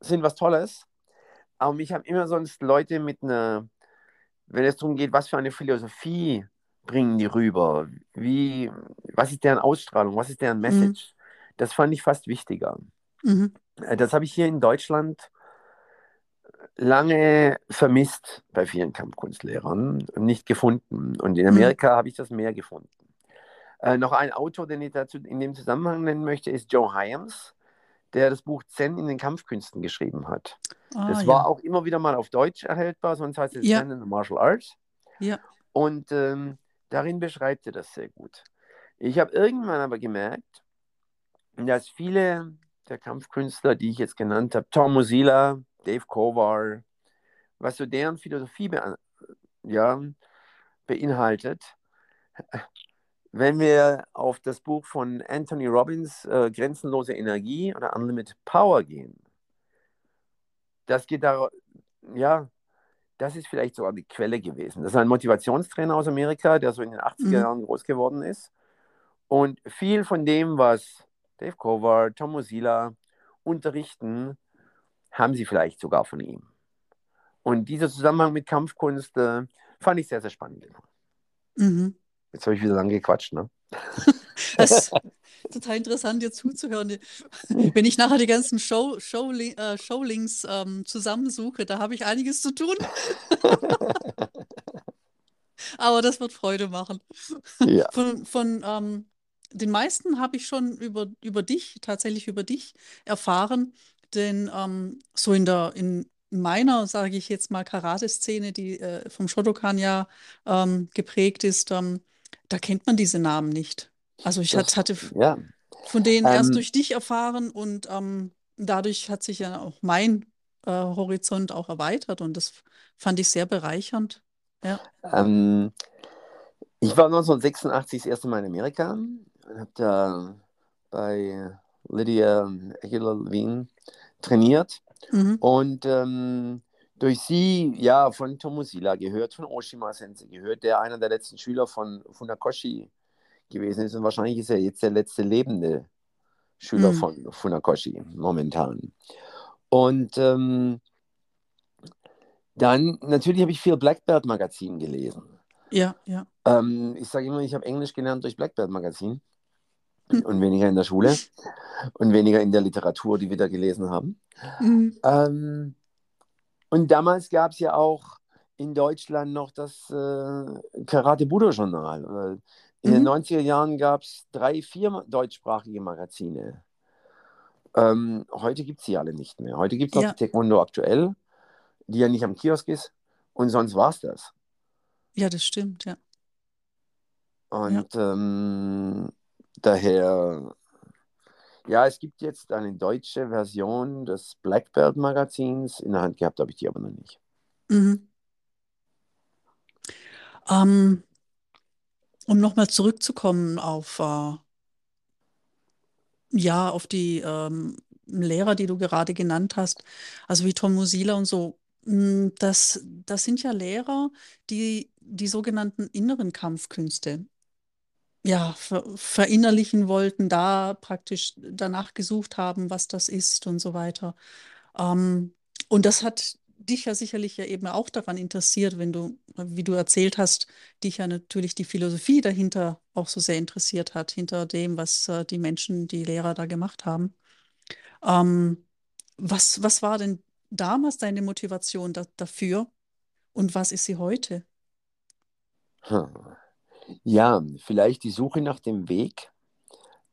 sind was Tolles, aber mich haben immer sonst Leute mit einer, wenn es darum geht, was für eine Philosophie bringen die rüber, wie, was ist deren Ausstrahlung, was ist deren mhm. Message, das fand ich fast wichtiger. Mhm. Äh, das habe ich hier in Deutschland lange vermisst bei vielen Kampfkunstlehrern und nicht gefunden. Und in mhm. Amerika mhm. habe ich das mehr gefunden. Äh, noch ein Autor, den ich dazu in dem Zusammenhang nennen möchte, ist Joe Hyams, der das Buch Zen in den Kampfkünsten geschrieben hat. Ah, das war ja. auch immer wieder mal auf Deutsch erhältbar, sonst heißt es ja. Zen in the Martial Arts. Ja. Und ähm, darin beschreibt er das sehr gut. Ich habe irgendwann aber gemerkt, dass viele der Kampfkünstler, die ich jetzt genannt habe, Tom Mozilla, Dave Kovar, was so deren Philosophie be ja, beinhaltet, wenn wir auf das Buch von Anthony Robbins, äh, Grenzenlose Energie oder Unlimited Power gehen, das geht da, ja, das ist vielleicht sogar die Quelle gewesen. Das ist ein Motivationstrainer aus Amerika, der so in den 80er mhm. Jahren mhm. groß geworden ist. Und viel von dem, was Dave Cover, Tom Mozilla unterrichten, haben sie vielleicht sogar von ihm. Und dieser Zusammenhang mit Kampfkunst äh, fand ich sehr, sehr spannend. Mhm. Jetzt habe ich wieder lang gequatscht, ne? das ist total interessant, dir zuzuhören. Wenn ich nachher die ganzen Show, Show, äh, Showlinks ähm, zusammensuche, da habe ich einiges zu tun. Aber das wird Freude machen. Ja. Von, von ähm, den meisten habe ich schon über, über dich, tatsächlich über dich erfahren. Denn ähm, so in der, in meiner, sage ich jetzt mal, Karate-Szene, die äh, vom Shotokan ja ähm, geprägt ist, ähm, da kennt man diese Namen nicht. Also ich das, hatte ja. von denen erst ähm. durch dich erfahren und ähm, dadurch hat sich ja auch mein äh, Horizont auch erweitert und das fand ich sehr bereichernd. Ja. Ähm, ich war 1986 das erste Mal in Amerika und habe da bei Lydia Aguilar Wien trainiert. Mhm. Und ähm, durch sie, ja, von Tomosila gehört, von Oshima Sensei gehört, der einer der letzten Schüler von Funakoshi gewesen ist. Und wahrscheinlich ist er jetzt der letzte lebende Schüler mhm. von Funakoshi momentan. Und ähm, dann, natürlich habe ich viel Blackbird Magazin gelesen. Ja, ja. Ähm, ich sage immer, ich habe Englisch gelernt durch Blackbird Magazin und weniger in der Schule und weniger in der Literatur, die wir da gelesen haben. Mhm. Ähm, und damals gab es ja auch in Deutschland noch das äh, Karate Budo Journal. In mhm. den 90er Jahren gab es drei, vier deutschsprachige Magazine. Ähm, heute gibt es die alle nicht mehr. Heute gibt es noch Ja. die Taekwondo aktuell, die ja nicht am Kiosk ist. Und sonst war es das. Ja, das stimmt, ja. Und ähm, daher, ja, es gibt jetzt eine deutsche Version des Blackbird Magazins. In der Hand gehabt habe ich die aber noch nicht. Mhm. Ähm, um nochmal zurückzukommen auf, äh, ja, auf die ähm, Lehrer, die du gerade genannt hast, also wie Tom Musila und so, mh, das, das sind ja Lehrer, die die sogenannten inneren Kampfkünste ja, ver verinnerlichen wollten, da praktisch danach gesucht haben, was das ist und so weiter. Ähm, und das hat dich ja sicherlich ja eben auch daran interessiert, wenn du, wie du erzählt hast, dich ja natürlich die Philosophie dahinter auch so sehr interessiert hat, hinter dem, was äh, die Menschen, die Lehrer da gemacht haben. Ähm, was, was war denn damals deine Motivation da, dafür und was ist sie heute? Hm. Ja, vielleicht die Suche nach dem Weg.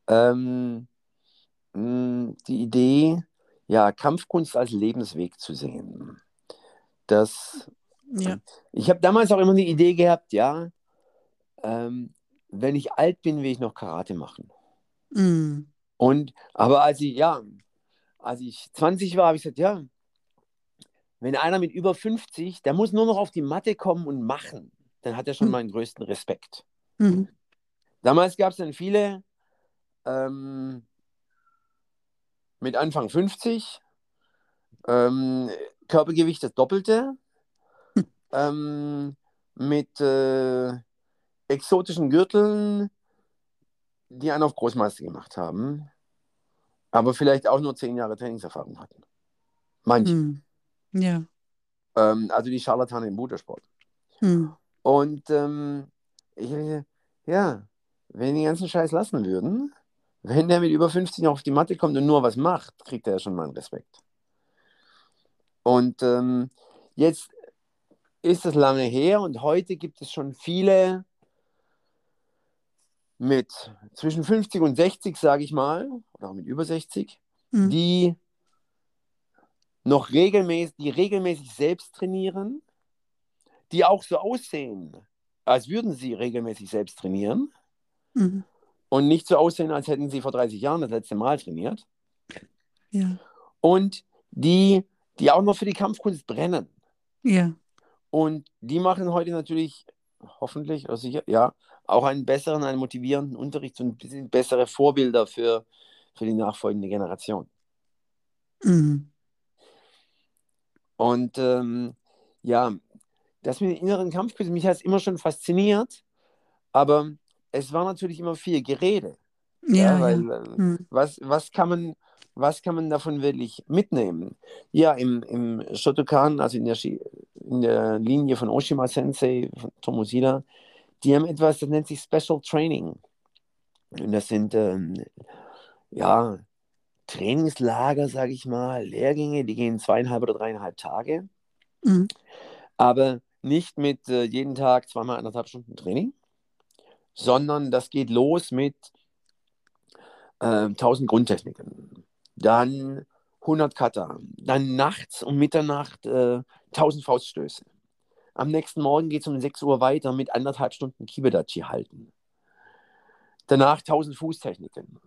Ähm, mh, die Idee, ja, Kampfkunst als Lebensweg zu sehen. Das, Ja, ich habe damals auch immer die Idee gehabt, ja, ähm, wenn ich alt bin, will ich noch Karate machen. mm, Und, aber als ich, ja, als ich 20 war, habe ich gesagt, ja, wenn einer mit über 50, der muss nur noch auf die Matte kommen und machen, dann hat er schon Hm. meinen größten Respekt. mhm, Damals gab es dann viele ähm, mit Anfang 50, ähm, Körpergewicht das Doppelte, Hm. ähm, mit äh, exotischen Gürteln, die einen auf Großmeister gemacht haben, aber vielleicht auch nur zehn Jahre Trainingserfahrung hatten. Manche. mm, ja, Ähm, also die Scharlatane im Motorsport. mm, Und ähm, ich ja, wenn die ganzen Scheiß lassen würden, wenn der mit über 50 noch auf die Matte kommt und nur was macht, kriegt er ja schon meinen Respekt. Und ähm, jetzt ist es lange her und heute gibt es schon viele mit zwischen 50 und 60, sage ich mal, oder auch mit über 60, mm, die noch regelmäßig, die regelmäßig selbst trainieren, die auch so aussehen, als würden sie regelmäßig selbst trainieren mm, und nicht so aussehen, als hätten sie vor 30 Jahren das letzte Mal trainiert. ja, Und die, die auch noch für die Kampfkunst brennen. ja, Und die machen heute natürlich, hoffentlich, oder sicher, ja, auch einen besseren, einen motivierenden Unterricht und sind bessere Vorbilder für, für die nachfolgende Generation. mm, Und ähm, ja, das mit den inneren Kampfkünsten, mich hat es immer schon fasziniert, aber es war natürlich immer viel Gerede. Ja, ja, ja, weil äh, mm, was, was, kann man, was kann man davon wirklich mitnehmen? Ja, im, im Shotokan, also in der, in der Linie von Oshima Sensei, von Tomosida, die haben etwas, das nennt sich Special Training. Und das sind ähm, ja Trainingslager, sage ich mal, Lehrgänge, die gehen zweieinhalb oder dreieinhalb Tage, mm, aber nicht mit äh, jeden Tag zweimal anderthalb Stunden Training, sondern das geht los mit äh, 1000 Grundtechniken, dann 100 Kata, dann nachts um Mitternacht äh, 1000 Fauststöße. Am nächsten Morgen geht es um 6 Uhr weiter mit anderthalb Stunden Kibedachi halten. Danach 1000 Fußtechniken.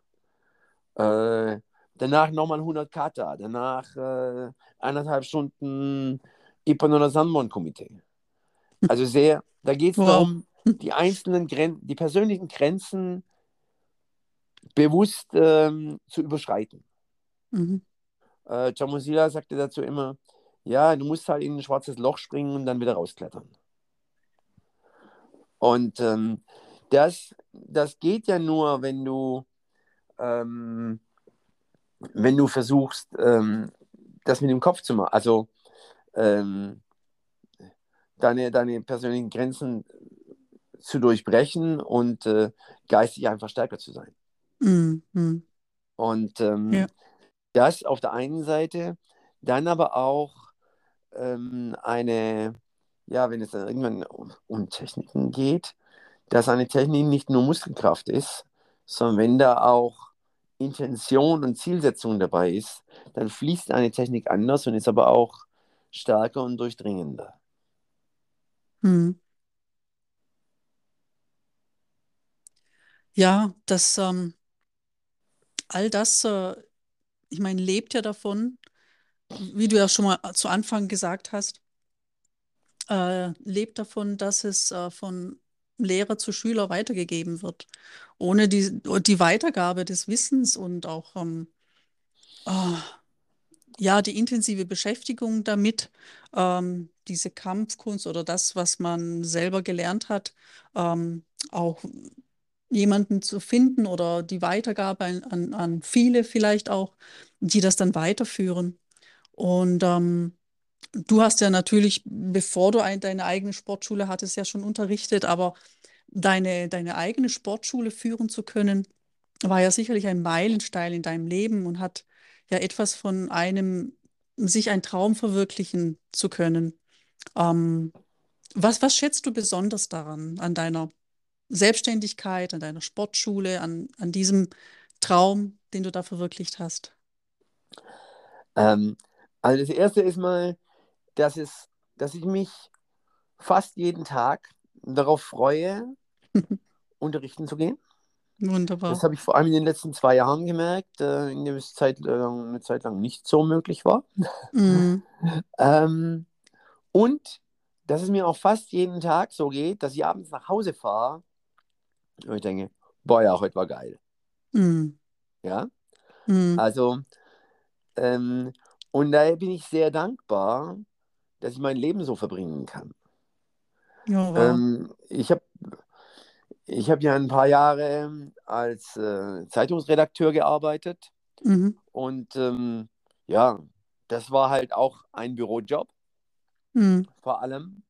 Äh, danach nochmal 100 Kata. Danach äh, eineinhalb Stunden Ippon- oder Sanmon-Komitee. Also sehr, da geht es Wow. darum, die einzelnen Gren die persönlichen Grenzen bewusst ähm, zu überschreiten. Mhm, Äh, Jamosila sagte dazu immer, ja, du musst halt in ein schwarzes Loch springen und dann wieder rausklettern. Und ähm, das, das geht ja nur, wenn du, ähm, wenn du versuchst, ähm, das mit dem Kopf zu machen. Also ähm, deine, deine persönlichen Grenzen zu durchbrechen und äh, geistig einfach stärker zu sein. mm, Und ähm, Ja. Das auf der einen Seite, dann aber auch ähm, eine, ja, wenn es dann irgendwann um, um Techniken geht, dass eine Technik nicht nur Muskelkraft ist, sondern wenn da auch Intention und Zielsetzung dabei ist, dann fließt eine Technik anders und ist aber auch stärker und durchdringender. Hm. Ja, das, ähm, all das, äh, ich meine, lebt ja davon, wie du ja schon mal zu Anfang gesagt hast, äh, lebt davon, dass es äh, von Lehrer zu Schüler weitergegeben wird. Ohne die, die Weitergabe des Wissens und auch ähm, oh, ja, die intensive Beschäftigung damit, ähm, diese Kampfkunst oder das, was man selber gelernt hat, ähm, auch jemanden zu finden oder die Weitergabe an, an, viele vielleicht auch, die das dann weiterführen. Und ähm, du hast ja natürlich, bevor du ein, deine eigene Sportschule hattest, ja schon unterrichtet, aber deine, deine eigene Sportschule führen zu können, war ja sicherlich ein Meilenstein in deinem Leben und hat ja etwas von einem, sich ein Traum verwirklichen zu können. Ähm, was, was schätzt du besonders daran, an deiner Selbstständigkeit, an deiner Sportschule, an, an diesem Traum, den du da verwirklicht hast? Ähm, also das Erste ist mal, dass, es, dass ich mich fast jeden Tag darauf freue, unterrichten zu gehen. Wunderbar. Das habe ich vor allem in den letzten zwei Jahren gemerkt, äh, in dem es Zeit, äh, eine Zeit lang nicht so möglich war. Mhm. ähm, und dass es mir auch fast jeden Tag so geht, dass ich abends nach Hause fahre und ich denke, boah, ja, heute war geil. Mhm. Ja, Mhm. also, ähm, und daher bin ich sehr dankbar, dass ich mein Leben so verbringen kann. Ja. Ähm, ich habe ich hab ja ein paar Jahre als äh, Zeitungsredakteur gearbeitet Mhm. und ähm, ja, das war halt auch ein Bürojob Mhm. vor allem,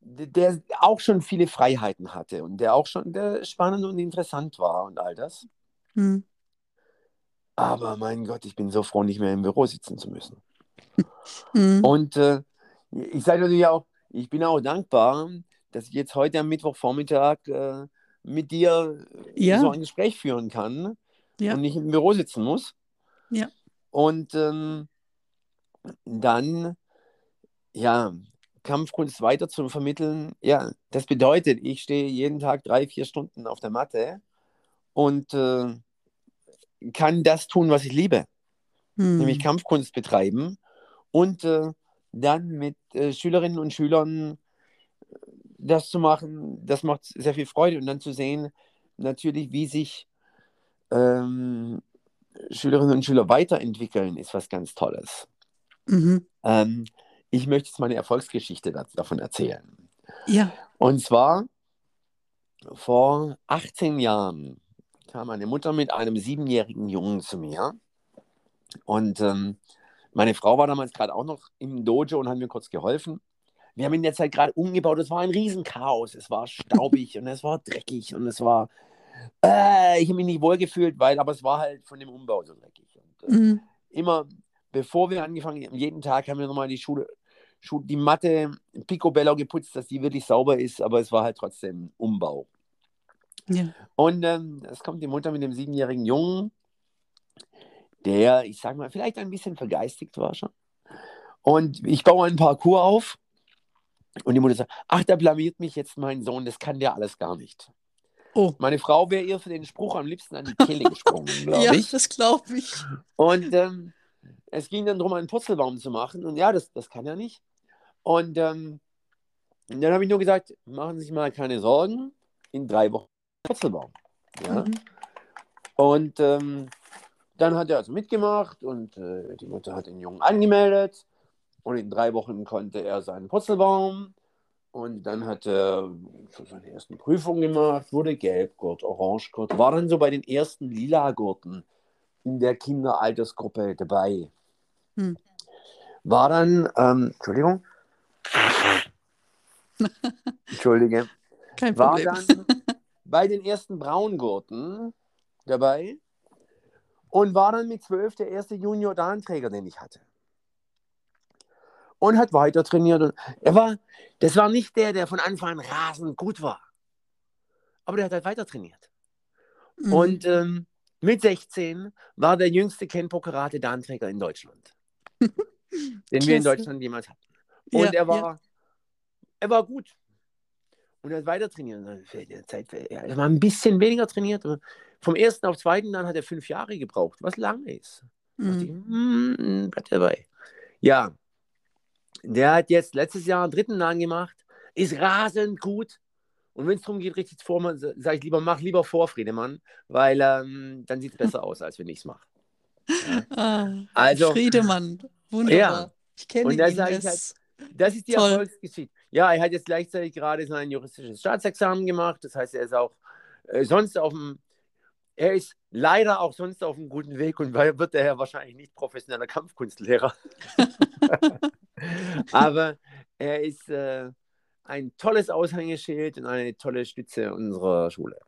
der auch schon viele Freiheiten hatte und der auch schon der spannend und interessant war und all das. Mhm. Aber mein Gott, ich bin so froh, nicht mehr im Büro sitzen zu müssen. Mhm. Und äh, ich sage natürlich auch, ich bin auch dankbar, dass ich jetzt heute am Mittwochvormittag äh, mit dir äh, Ja. so ein Gespräch führen kann Ja. und nicht im Büro sitzen muss. Ja. Und ähm, dann, ja, Kampfkunst weiter zu vermitteln, ja, das bedeutet, ich stehe jeden Tag drei, vier Stunden auf der Matte und äh, kann das tun, was ich liebe, nämlich Mhm. Kampfkunst betreiben und äh, dann mit äh, Schülerinnen und Schülern das zu machen, das macht sehr viel Freude und dann zu sehen, natürlich, wie sich ähm, Schülerinnen und Schüler weiterentwickeln, ist was ganz Tolles. Mhm. Ähm, ich möchte jetzt meine Erfolgsgeschichte da- davon erzählen. Ja. Und zwar vor 18 Jahren kam meine Mutter mit einem siebenjährigen Jungen zu mir. Und ähm, meine Frau war damals gerade auch noch im Dojo und hat mir kurz geholfen. Wir haben in der Zeit gerade umgebaut. Es war ein Riesenchaos. Es war staubig und es war dreckig und es war. Äh, ich habe mich nicht wohl gefühlt, weil, aber es war halt von dem Umbau so dreckig. Und, äh, Mhm. immer, bevor wir angefangen haben, jeden Tag haben wir nochmal die Schule, Schu- die Matte picobello geputzt, dass die wirklich sauber ist, aber es war halt trotzdem Umbau. Ja. Und ähm, es kommt die Mutter mit dem siebenjährigen Jungen, der, ich sag mal, vielleicht ein bisschen vergeistigt war schon. Und ich baue einen Parcours auf und die Mutter sagt, ach, da blamiert mich jetzt mein Sohn, das kann der alles gar nicht. Oh. Meine Frau wäre ihr für den Spruch am liebsten an die Kehle gesprungen, glaube Ja, ich. das glaube ich. Und ähm, es ging dann darum, einen Purzelbaum zu machen. Und ja, das, das kann er nicht. Und ähm, dann habe ich nur gesagt, machen Sie sich mal keine Sorgen, in drei Wochen Purzelbaum. Ja? Mhm. Und ähm, dann hat er also mitgemacht und äh, die Mutter hat den Jungen angemeldet. Und in drei Wochen konnte er seinen Purzelbaum. Und dann hat er so seine ersten Prüfungen gemacht, wurde Gelbgurt, Orangegurt, war dann so bei den ersten Lila-Gurten in der Kinderaltersgruppe dabei. Hm. War dann, ähm, Entschuldigung. Entschuldige. Kein War Problem. dann bei den ersten Braungurten dabei und war dann mit zwölf der erste Junior-Dahnträger, den ich hatte. Und hat weiter trainiert. Und er war, das war nicht der, der von Anfang an rasend gut war. Aber der hat halt weiter trainiert. Mhm. Und ähm, mit 16 war der jüngste Kenpo-Karate-Danträger in Deutschland. den wir in Deutschland jemals hatten. Und ja, er war, ja. Er war gut. Und er hat weiter trainiert. Er war ein bisschen weniger trainiert. Vom ersten auf zweiten dann hat er fünf Jahre gebraucht, was lange ist. Mhm. Ich, mm, bleib dabei. Ja, der hat jetzt letztes Jahr einen dritten Dan gemacht, ist rasend gut. Und wenn es darum geht, richtig vor, sage ich lieber, mach lieber vor, Friedemann, weil ähm, dann sieht es besser aus, als wenn ich es mache. Ja. Ah, also, Friedemann, wunderbar. Ja. Ich kenne ihn. Das, halt, das ist die toll. Erfolgsgeschichte. Ja, er hat jetzt gleichzeitig gerade sein juristisches Staatsexamen gemacht. Das heißt, er ist auch äh, sonst auf dem, er ist leider auch sonst auf einem guten Weg und wird daher wahrscheinlich nicht professioneller Kampfkunstlehrer. Aber er ist äh, ein tolles Aushängeschild und eine tolle Stütze unserer Schule.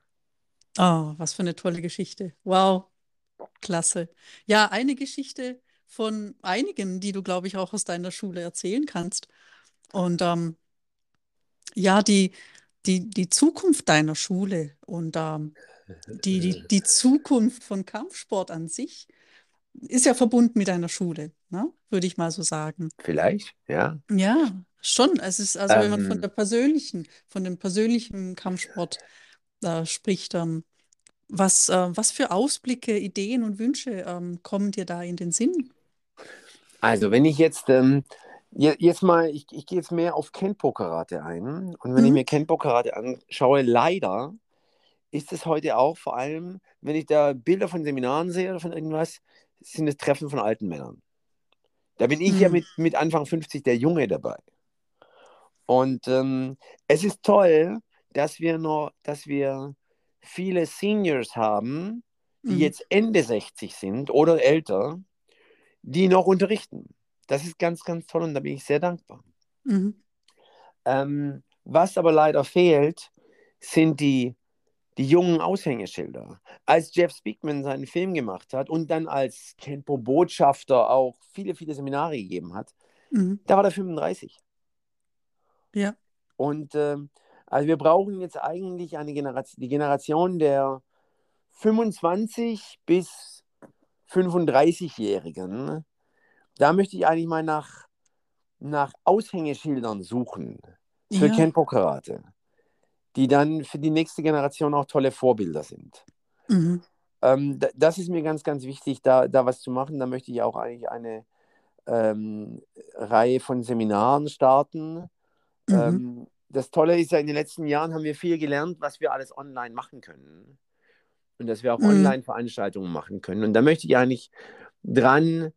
Oh, was für eine tolle Geschichte. Wow, klasse. Ja, eine Geschichte von einigen, die du, glaube ich, auch aus deiner Schule erzählen kannst. Und ähm, ja, die, die, die Zukunft deiner Schule und ähm, die, die, die Zukunft von Kampfsport an sich ist ja verbunden mit deiner Schule, ne? würde ich mal so sagen. Vielleicht, ja. Ja, schon. Es ist, also wenn man von ähm. der persönlichen, von dem persönlichen Kampfsport äh, spricht, ähm, was, äh, was für Ausblicke, Ideen und Wünsche ähm, kommen dir da in den Sinn? Also, wenn ich jetzt, ähm, jetzt mal, ich, ich gehe jetzt mehr auf Kenpo-Karate ein. Und wenn mhm. ich mir Kenpo-Karate anschaue, leider ist es heute auch vor allem, wenn ich da Bilder von Seminaren sehe oder von irgendwas, sind es Treffen von alten Männern. Da bin ich mhm. ja mit, mit Anfang 50 der Junge dabei. Und ähm, es ist toll, dass wir noch, dass wir viele Seniors haben, die mhm. jetzt Ende 60 sind oder älter, die noch unterrichten. Das ist ganz, ganz toll und da bin ich sehr dankbar. Mhm. Ähm, was aber leider fehlt, sind die die jungen Aushängeschilder. Als Jeff Speakman seinen Film gemacht hat und dann als Kenpo-Botschafter auch viele, viele Seminare gegeben hat, mhm. da war der 35. Ja. Und äh, also wir brauchen jetzt eigentlich eine Generation, die Generation der 25 bis 35-Jährigen. Da möchte ich eigentlich mal nach, nach Aushängeschildern suchen für ja. Kenpo-Karate die dann für die nächste Generation auch tolle Vorbilder sind. Mhm. Ähm, das ist mir ganz, ganz wichtig, da, da was zu machen. Da möchte ich auch eigentlich eine ähm, Reihe von Seminaren starten. Mhm. Ähm, das Tolle ist ja, in den letzten Jahren haben wir viel gelernt, was wir alles online machen können. Und dass wir auch mhm. Online-Veranstaltungen machen können. Und da möchte ich eigentlich dran,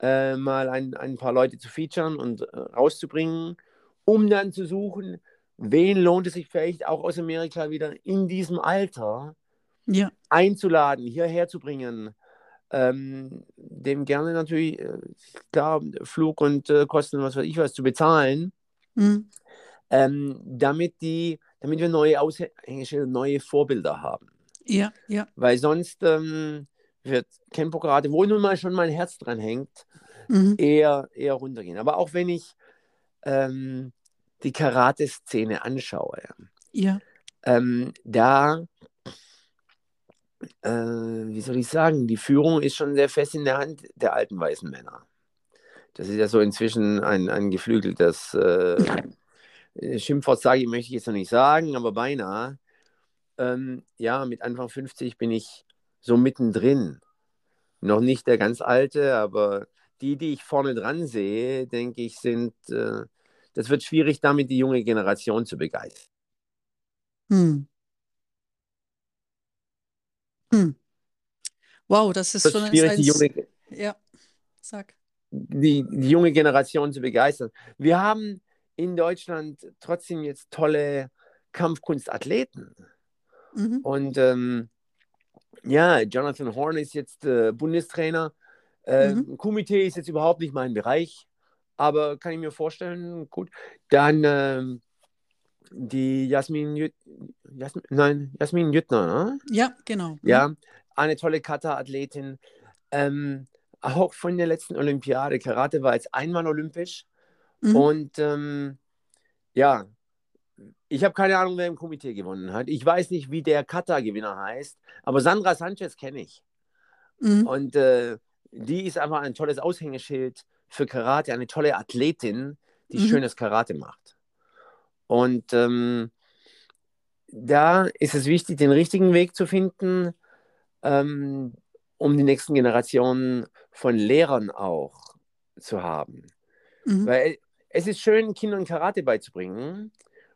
äh, mal ein, ein paar Leute zu featuren und äh, rauszubringen, um dann zu suchen, wen lohnt es sich vielleicht auch aus Amerika wieder in diesem Alter ja. einzuladen, hierher zu bringen. Ähm, dem gerne natürlich, äh, klar, Flug und äh, Kosten, was weiß ich was, zu bezahlen, mhm. ähm, damit, die, damit wir neue Aushängeschilder, neue Vorbilder haben. Ja, ja. Weil sonst ähm, wird Campo gerade, wo nun mal schon mein Herz dran hängt, mhm. eher, eher runtergehen. Aber auch wenn ich ähm, die Karate-Szene anschaue, ja. Ähm, da, äh, wie soll ich sagen, die Führung ist schon sehr fest in der Hand der alten weißen Männer. Das ist ja so inzwischen ein, ein geflügeltes äh, Schimpfwort, sage ich, möchte ich jetzt noch nicht sagen, aber beinahe. Ähm, ja, mit Anfang 50 bin ich so mittendrin. Noch nicht der ganz alte, aber die, die ich vorne dran sehe, denke ich, sind äh, das wird schwierig, damit die junge Generation zu begeistern. Hm. Hm. Wow, das ist das schon schwierig, die junge, ja, sag. Die, die junge Generation zu begeistern. Wir haben in Deutschland trotzdem jetzt tolle Kampfkunstathleten. Mhm. Und ähm, ja, Jonathan Horn ist jetzt äh, Bundestrainer. Äh, mhm. Kumite ist jetzt überhaupt nicht mein Bereich aber kann ich mir vorstellen, gut. Dann ähm, die Jasmin, Jüt, Jasmin, nein, Jasmin Jüttner, ne? Ja, genau. Ja, eine tolle Kata-Athletin. Ähm, auch von der letzten Olympiade. Karate war jetzt einmal olympisch. Mhm. Und ähm, ja, ich habe keine Ahnung, wer im Komitee gewonnen hat. Ich weiß nicht, wie der Kata-Gewinner heißt, aber Sandra Sanchez kenne ich. Mhm. Und äh, die ist einfach ein tolles Aushängeschild für Karate, eine tolle Athletin, die mhm. schönes Karate macht. Und ähm, da ist es wichtig, den richtigen Weg zu finden, ähm, um die nächsten Generationen von Lehrern auch zu haben. Mhm. Weil es ist schön, Kindern Karate beizubringen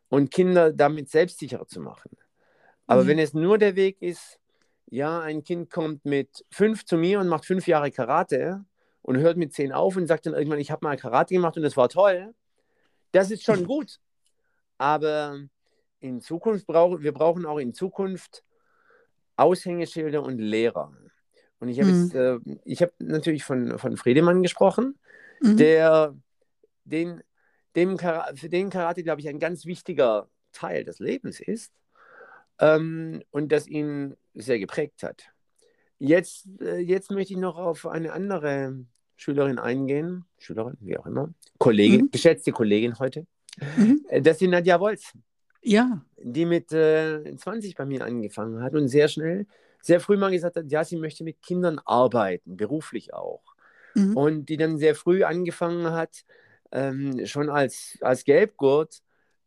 und Kinder damit selbstsicherer zu machen. Aber mhm. wenn es nur der Weg ist, ja, ein Kind kommt mit fünf zu mir und macht fünf Jahre Karate und hört mit zehn auf und sagt dann irgendwann, ich habe mal Karate gemacht und das war toll, das ist schon gut. Aber in Zukunft brauchen wir brauchen auch in Zukunft Aushängeschilder und Lehrer. Und ich habe mhm. äh, ich habe natürlich von, von Friedemann gesprochen, mhm. der den, dem, für den Karate, glaube ich, ein ganz wichtiger Teil des Lebens ist ähm, und das ihn sehr geprägt hat. Jetzt, äh, jetzt möchte ich noch auf eine andere Schülerin eingehen, Schülerin, wie auch immer, Kollegin, mhm. geschätzte Kollegin heute. Mhm. Äh, das ist Nadja Wolz. Ja. Die mit äh, 20 bei mir angefangen hat und sehr schnell, sehr früh mal gesagt hat, ja, sie möchte mit Kindern arbeiten, beruflich auch. Mhm. Und die dann sehr früh angefangen hat, ähm, schon als, als Gelbgurt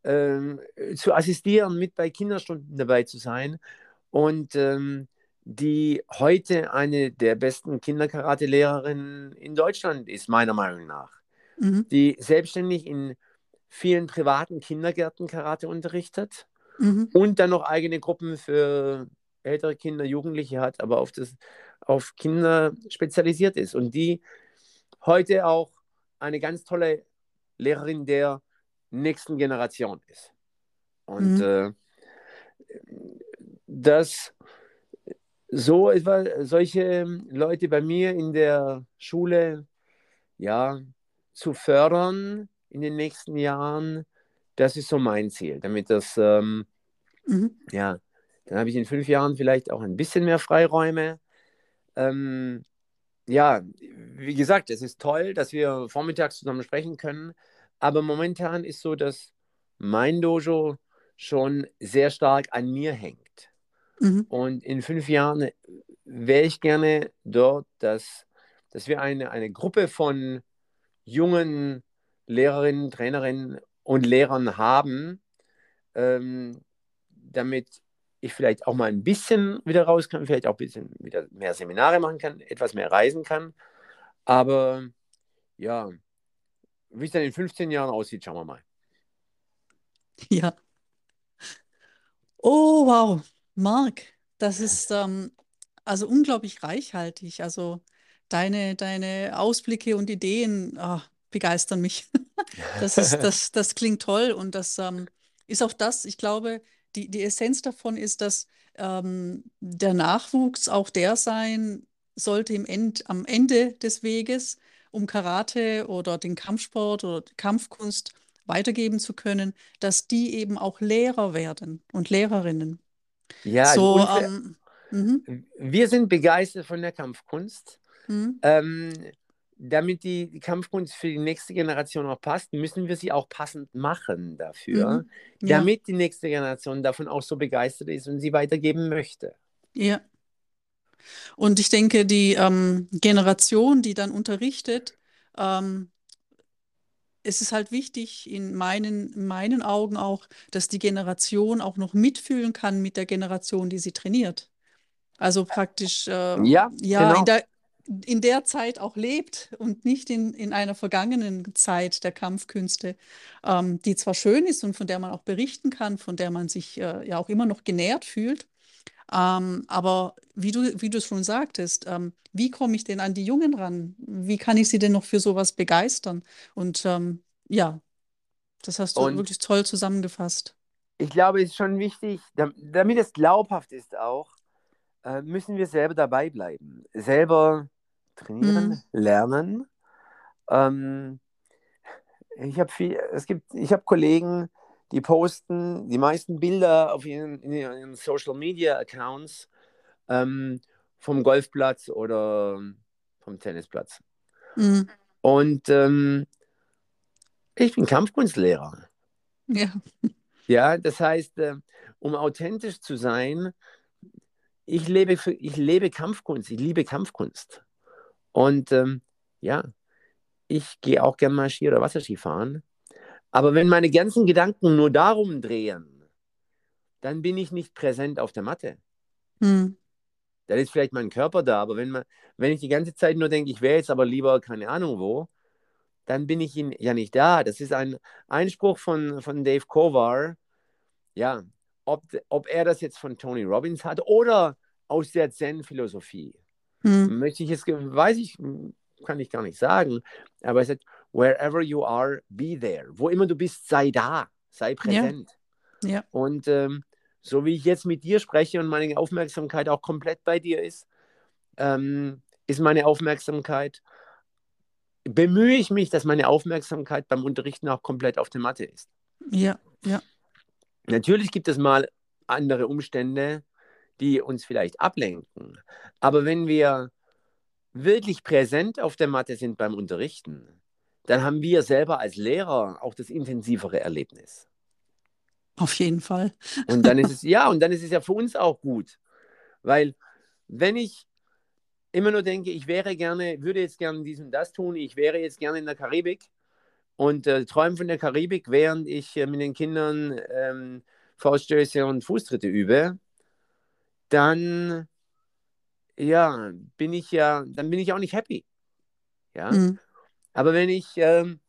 ähm, zu assistieren, mit bei Kinderstunden dabei zu sein. Und ähm, die heute eine der besten Kinderkarate-Lehrerinnen in Deutschland ist, meiner Meinung nach. Mhm. Die selbstständig in vielen privaten Kindergärten Karate unterrichtet mhm. und dann noch eigene Gruppen für ältere Kinder, Jugendliche hat, aber auf, das, auf Kinder spezialisiert ist. Und die heute auch eine ganz tolle Lehrerin der nächsten Generation ist. Und mhm. äh, dass so etwa solche Leute bei mir in der Schule ja zu fördern in den nächsten Jahren, das ist so mein Ziel, damit das ähm, mhm. ja dann habe ich in fünf Jahren vielleicht auch ein bisschen mehr Freiräume. Ähm, ja, wie gesagt, es ist toll, dass wir vormittags zusammen sprechen können, aber momentan ist so, dass mein Dojo schon sehr stark an mir hängt. Mhm. Und in fünf Jahren wäre ich gerne dort, dass, dass wir eine, eine Gruppe von jungen Lehrerinnen, Trainerinnen und Lehrern haben, ähm, damit ich vielleicht auch mal ein bisschen wieder raus kann, vielleicht auch ein bisschen wieder mehr Seminare machen kann, etwas mehr reisen kann. Aber ja, wie es dann in 15 Jahren aussieht, schauen wir mal. Ja. Oh, wow. Marc, das ist ähm, also unglaublich reichhaltig. Also deine, deine Ausblicke und Ideen oh, begeistern mich. das, ist, das, das klingt toll und das ähm, ist auch das, ich glaube, die, die Essenz davon ist, dass ähm, der Nachwuchs auch der sein sollte im End, am Ende des Weges, um Karate oder den Kampfsport oder Kampfkunst weitergeben zu können, dass die eben auch Lehrer werden und Lehrerinnen. Ja, so, ähm, mhm. wir sind begeistert von der Kampfkunst. Mhm. Ähm, damit die, die, Kampfkunst für die nächste Generation auch passt, müssen wir sie auch passend machen dafür, mhm. ja. damit die nächste Generation davon auch so begeistert ist und sie weitergeben möchte. Ja. Und ich denke, die ähm, Generation, die dann unterrichtet, ähm, es ist halt wichtig in meinen, in meinen Augen auch, dass die Generation auch noch mitfühlen kann mit der Generation, die sie trainiert. Also praktisch äh, ja, ja genau. in der in der Zeit auch lebt und nicht in, in einer vergangenen Zeit der Kampfkünste, ähm, die zwar schön ist und von der man auch berichten kann, von der man sich äh, ja auch immer noch genährt fühlt. Ähm, aber wie du, wie du schon sagtest, ähm, wie komme ich denn an die Jungen ran? Wie kann ich sie denn noch für sowas begeistern? Und ähm, ja, das hast du und wirklich toll zusammengefasst. Ich glaube, es ist schon wichtig, damit es glaubhaft ist auch, äh, müssen wir selber dabei bleiben. Selber trainieren, mhm. lernen. Ähm, ich habe viel, es gibt, ich habe Kollegen, die posten die meisten Bilder auf ihren, in ihren Social Media Accounts ähm, vom Golfplatz oder vom Tennisplatz. Mhm. Und ähm, ich bin Kampfkunstlehrer. Ja. Ja, das heißt, äh, um authentisch zu sein, ich lebe, für, ich lebe Kampfkunst, ich liebe Kampfkunst. Und ähm, ja, ich gehe auch gern mal Ski oder Wasserski fahren. Aber wenn meine ganzen Gedanken nur darum drehen, dann bin ich nicht präsent auf der Matte. Hm. Dann ist vielleicht mein Körper da, aber wenn, man, wenn ich die ganze Zeit nur denke, ich wäre jetzt aber lieber keine Ahnung wo, dann bin ich ja nicht da. Das ist ein Einspruch von, von Dave Kovar. Ja, ob, ob er das jetzt von Tony Robbins hat oder aus der Zen-Philosophie. Hm. Möchte ich jetzt, weiß ich, kann ich gar nicht sagen, aber er sagt, wherever you are, be there. Wo immer du bist, sei da, sei präsent. Ja. ja. Und ähm, so wie ich jetzt mit dir spreche und meine Aufmerksamkeit auch komplett bei dir ist, ähm, ist meine Aufmerksamkeit, bemühe ich mich, dass meine Aufmerksamkeit beim Unterrichten auch komplett auf der Matte ist. Ja, ja. Natürlich gibt es mal andere Umstände, die uns vielleicht ablenken. Aber wenn wir wirklich präsent auf der Matte sind beim Unterrichten, dann haben wir selber als Lehrer auch das intensivere Erlebnis. Auf jeden Fall. Und dann ist es, ja, und dann ist es ja für uns auch gut. Weil wenn ich immer nur denke, ich wäre gerne, würde jetzt gerne dies und das tun, ich wäre jetzt gerne in der Karibik und äh, träume von der Karibik, während ich äh, mit den Kindern ähm, Fauststöße und Fußtritte übe, dann ja, bin ich ja, dann bin ich auch nicht happy. Ja. Mhm. Aber wenn ich ähm,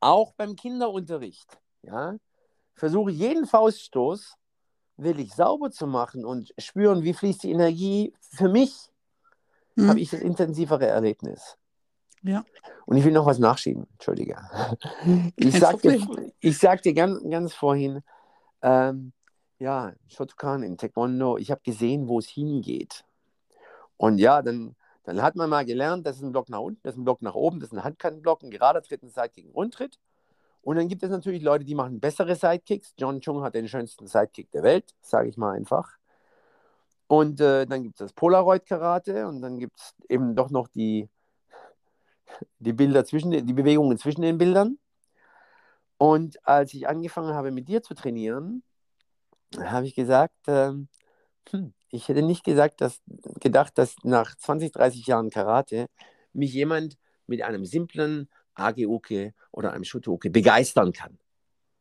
auch beim Kinderunterricht, ja, versuche jeden Fauststoß wirklich sauber zu machen und spüren, wie fließt die Energie für mich, mhm. habe ich das intensivere Erlebnis. Ja. Und ich will noch was nachschieben, Entschuldige. Ich sagte, ich sagte ganz, ganz vorhin, ähm, ja, Shotokan in Taekwondo, ich habe gesehen, wo es hingeht. Und ja, dann, dann hat man mal gelernt, das ist ein Block nach unten, das ist ein Block nach oben, das ist ein Handkantenblock, ein gerader Tritt, ein Sidekick, ein Rundtritt. Und dann gibt es natürlich Leute, die machen bessere Sidekicks. John Chung hat den schönsten Sidekick der Welt, sage ich mal einfach. Und äh, dann gibt es das Polaroid-Karate und dann gibt es eben doch noch die, die Bilder zwischen die Bewegungen zwischen den Bildern. Und als ich angefangen habe, mit dir zu trainieren, habe ich gesagt, äh, hm, ich hätte nicht gesagt, dass, gedacht, dass nach 20, 30 Jahren Karate mich jemand mit einem simplen Age-Uke oder einem Shuto-Uke begeistern kann.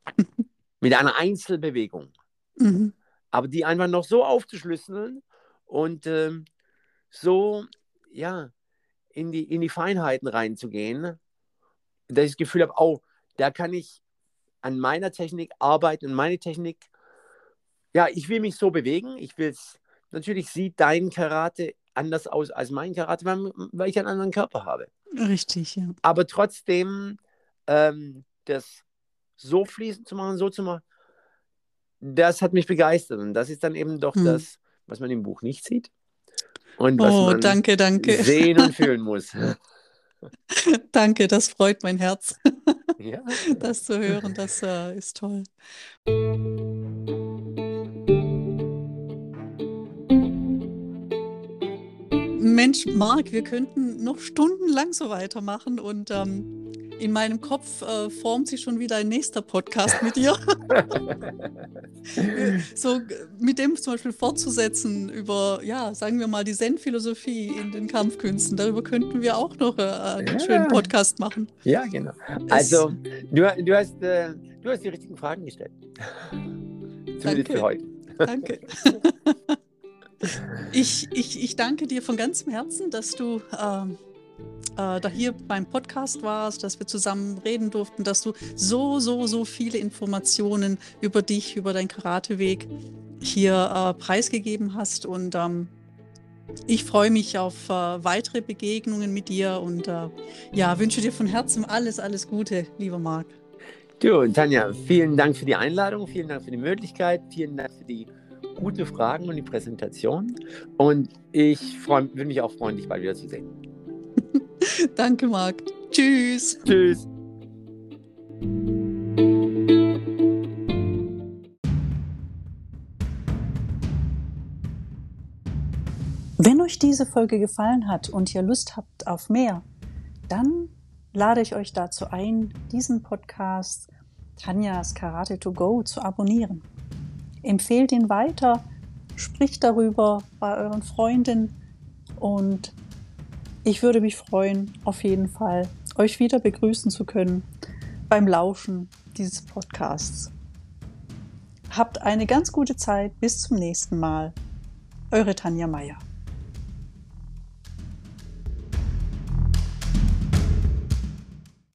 mit einer Einzelbewegung. Mhm. Aber die einfach noch so aufzuschlüsseln und ähm, so, ja, in die, in die Feinheiten reinzugehen, dass ich das Gefühl habe, oh, da kann ich an meiner Technik arbeiten und meine Technik, ja, ich will mich so bewegen, ich will es natürlich sieht dein Karate anders aus als mein Karate, weil, weil ich einen anderen Körper habe. Richtig, ja. Aber trotzdem, ähm, das so fließend zu machen, so zu machen, das hat mich begeistert. Und das ist dann eben doch hm. das, was man im Buch nicht sieht. Und was oh, man danke, danke. sehen und fühlen muss. danke, das freut mein Herz. ja. Das zu hören, das uh, ist toll. Mensch, Marc, wir könnten noch stundenlang so weitermachen und ähm, in meinem Kopf äh, formt sich schon wieder ein nächster Podcast mit dir. so mit dem zum Beispiel fortzusetzen über, ja, sagen wir mal, die Zen-Philosophie in den Kampfkünsten. Darüber könnten wir auch noch äh, einen ja. schönen Podcast machen. Ja, genau. Also, du, du, hast, äh, du hast die richtigen Fragen gestellt. Zumindest Danke. für heute. Danke. Ich, ich, ich danke dir von ganzem Herzen, dass du äh, äh, da hier beim Podcast warst, dass wir zusammen reden durften, dass du so, so, so viele Informationen über dich, über deinen Karateweg hier äh, preisgegeben hast. Und ähm, ich freue mich auf äh, weitere Begegnungen mit dir und äh, ja, wünsche dir von Herzen alles, alles Gute, lieber Marc. Du, Tanja, vielen Dank für die Einladung, vielen Dank für die Möglichkeit, vielen Dank für die gute Fragen und die Präsentation. Und ich würde mich auch freuen, dich bald wieder zu sehen. Danke, Marc. Tschüss. Tschüss. Wenn euch diese Folge gefallen hat und ihr Lust habt auf mehr, dann lade ich euch dazu ein, diesen Podcast Tanjas Karate to Go zu abonnieren empfehlt ihn weiter Spricht darüber bei euren Freunden und ich würde mich freuen, auf jeden Fall, euch wieder begrüßen zu können beim Lauschen dieses Podcasts. Habt eine ganz gute Zeit. Bis zum nächsten Mal. Eure Tanja Meier.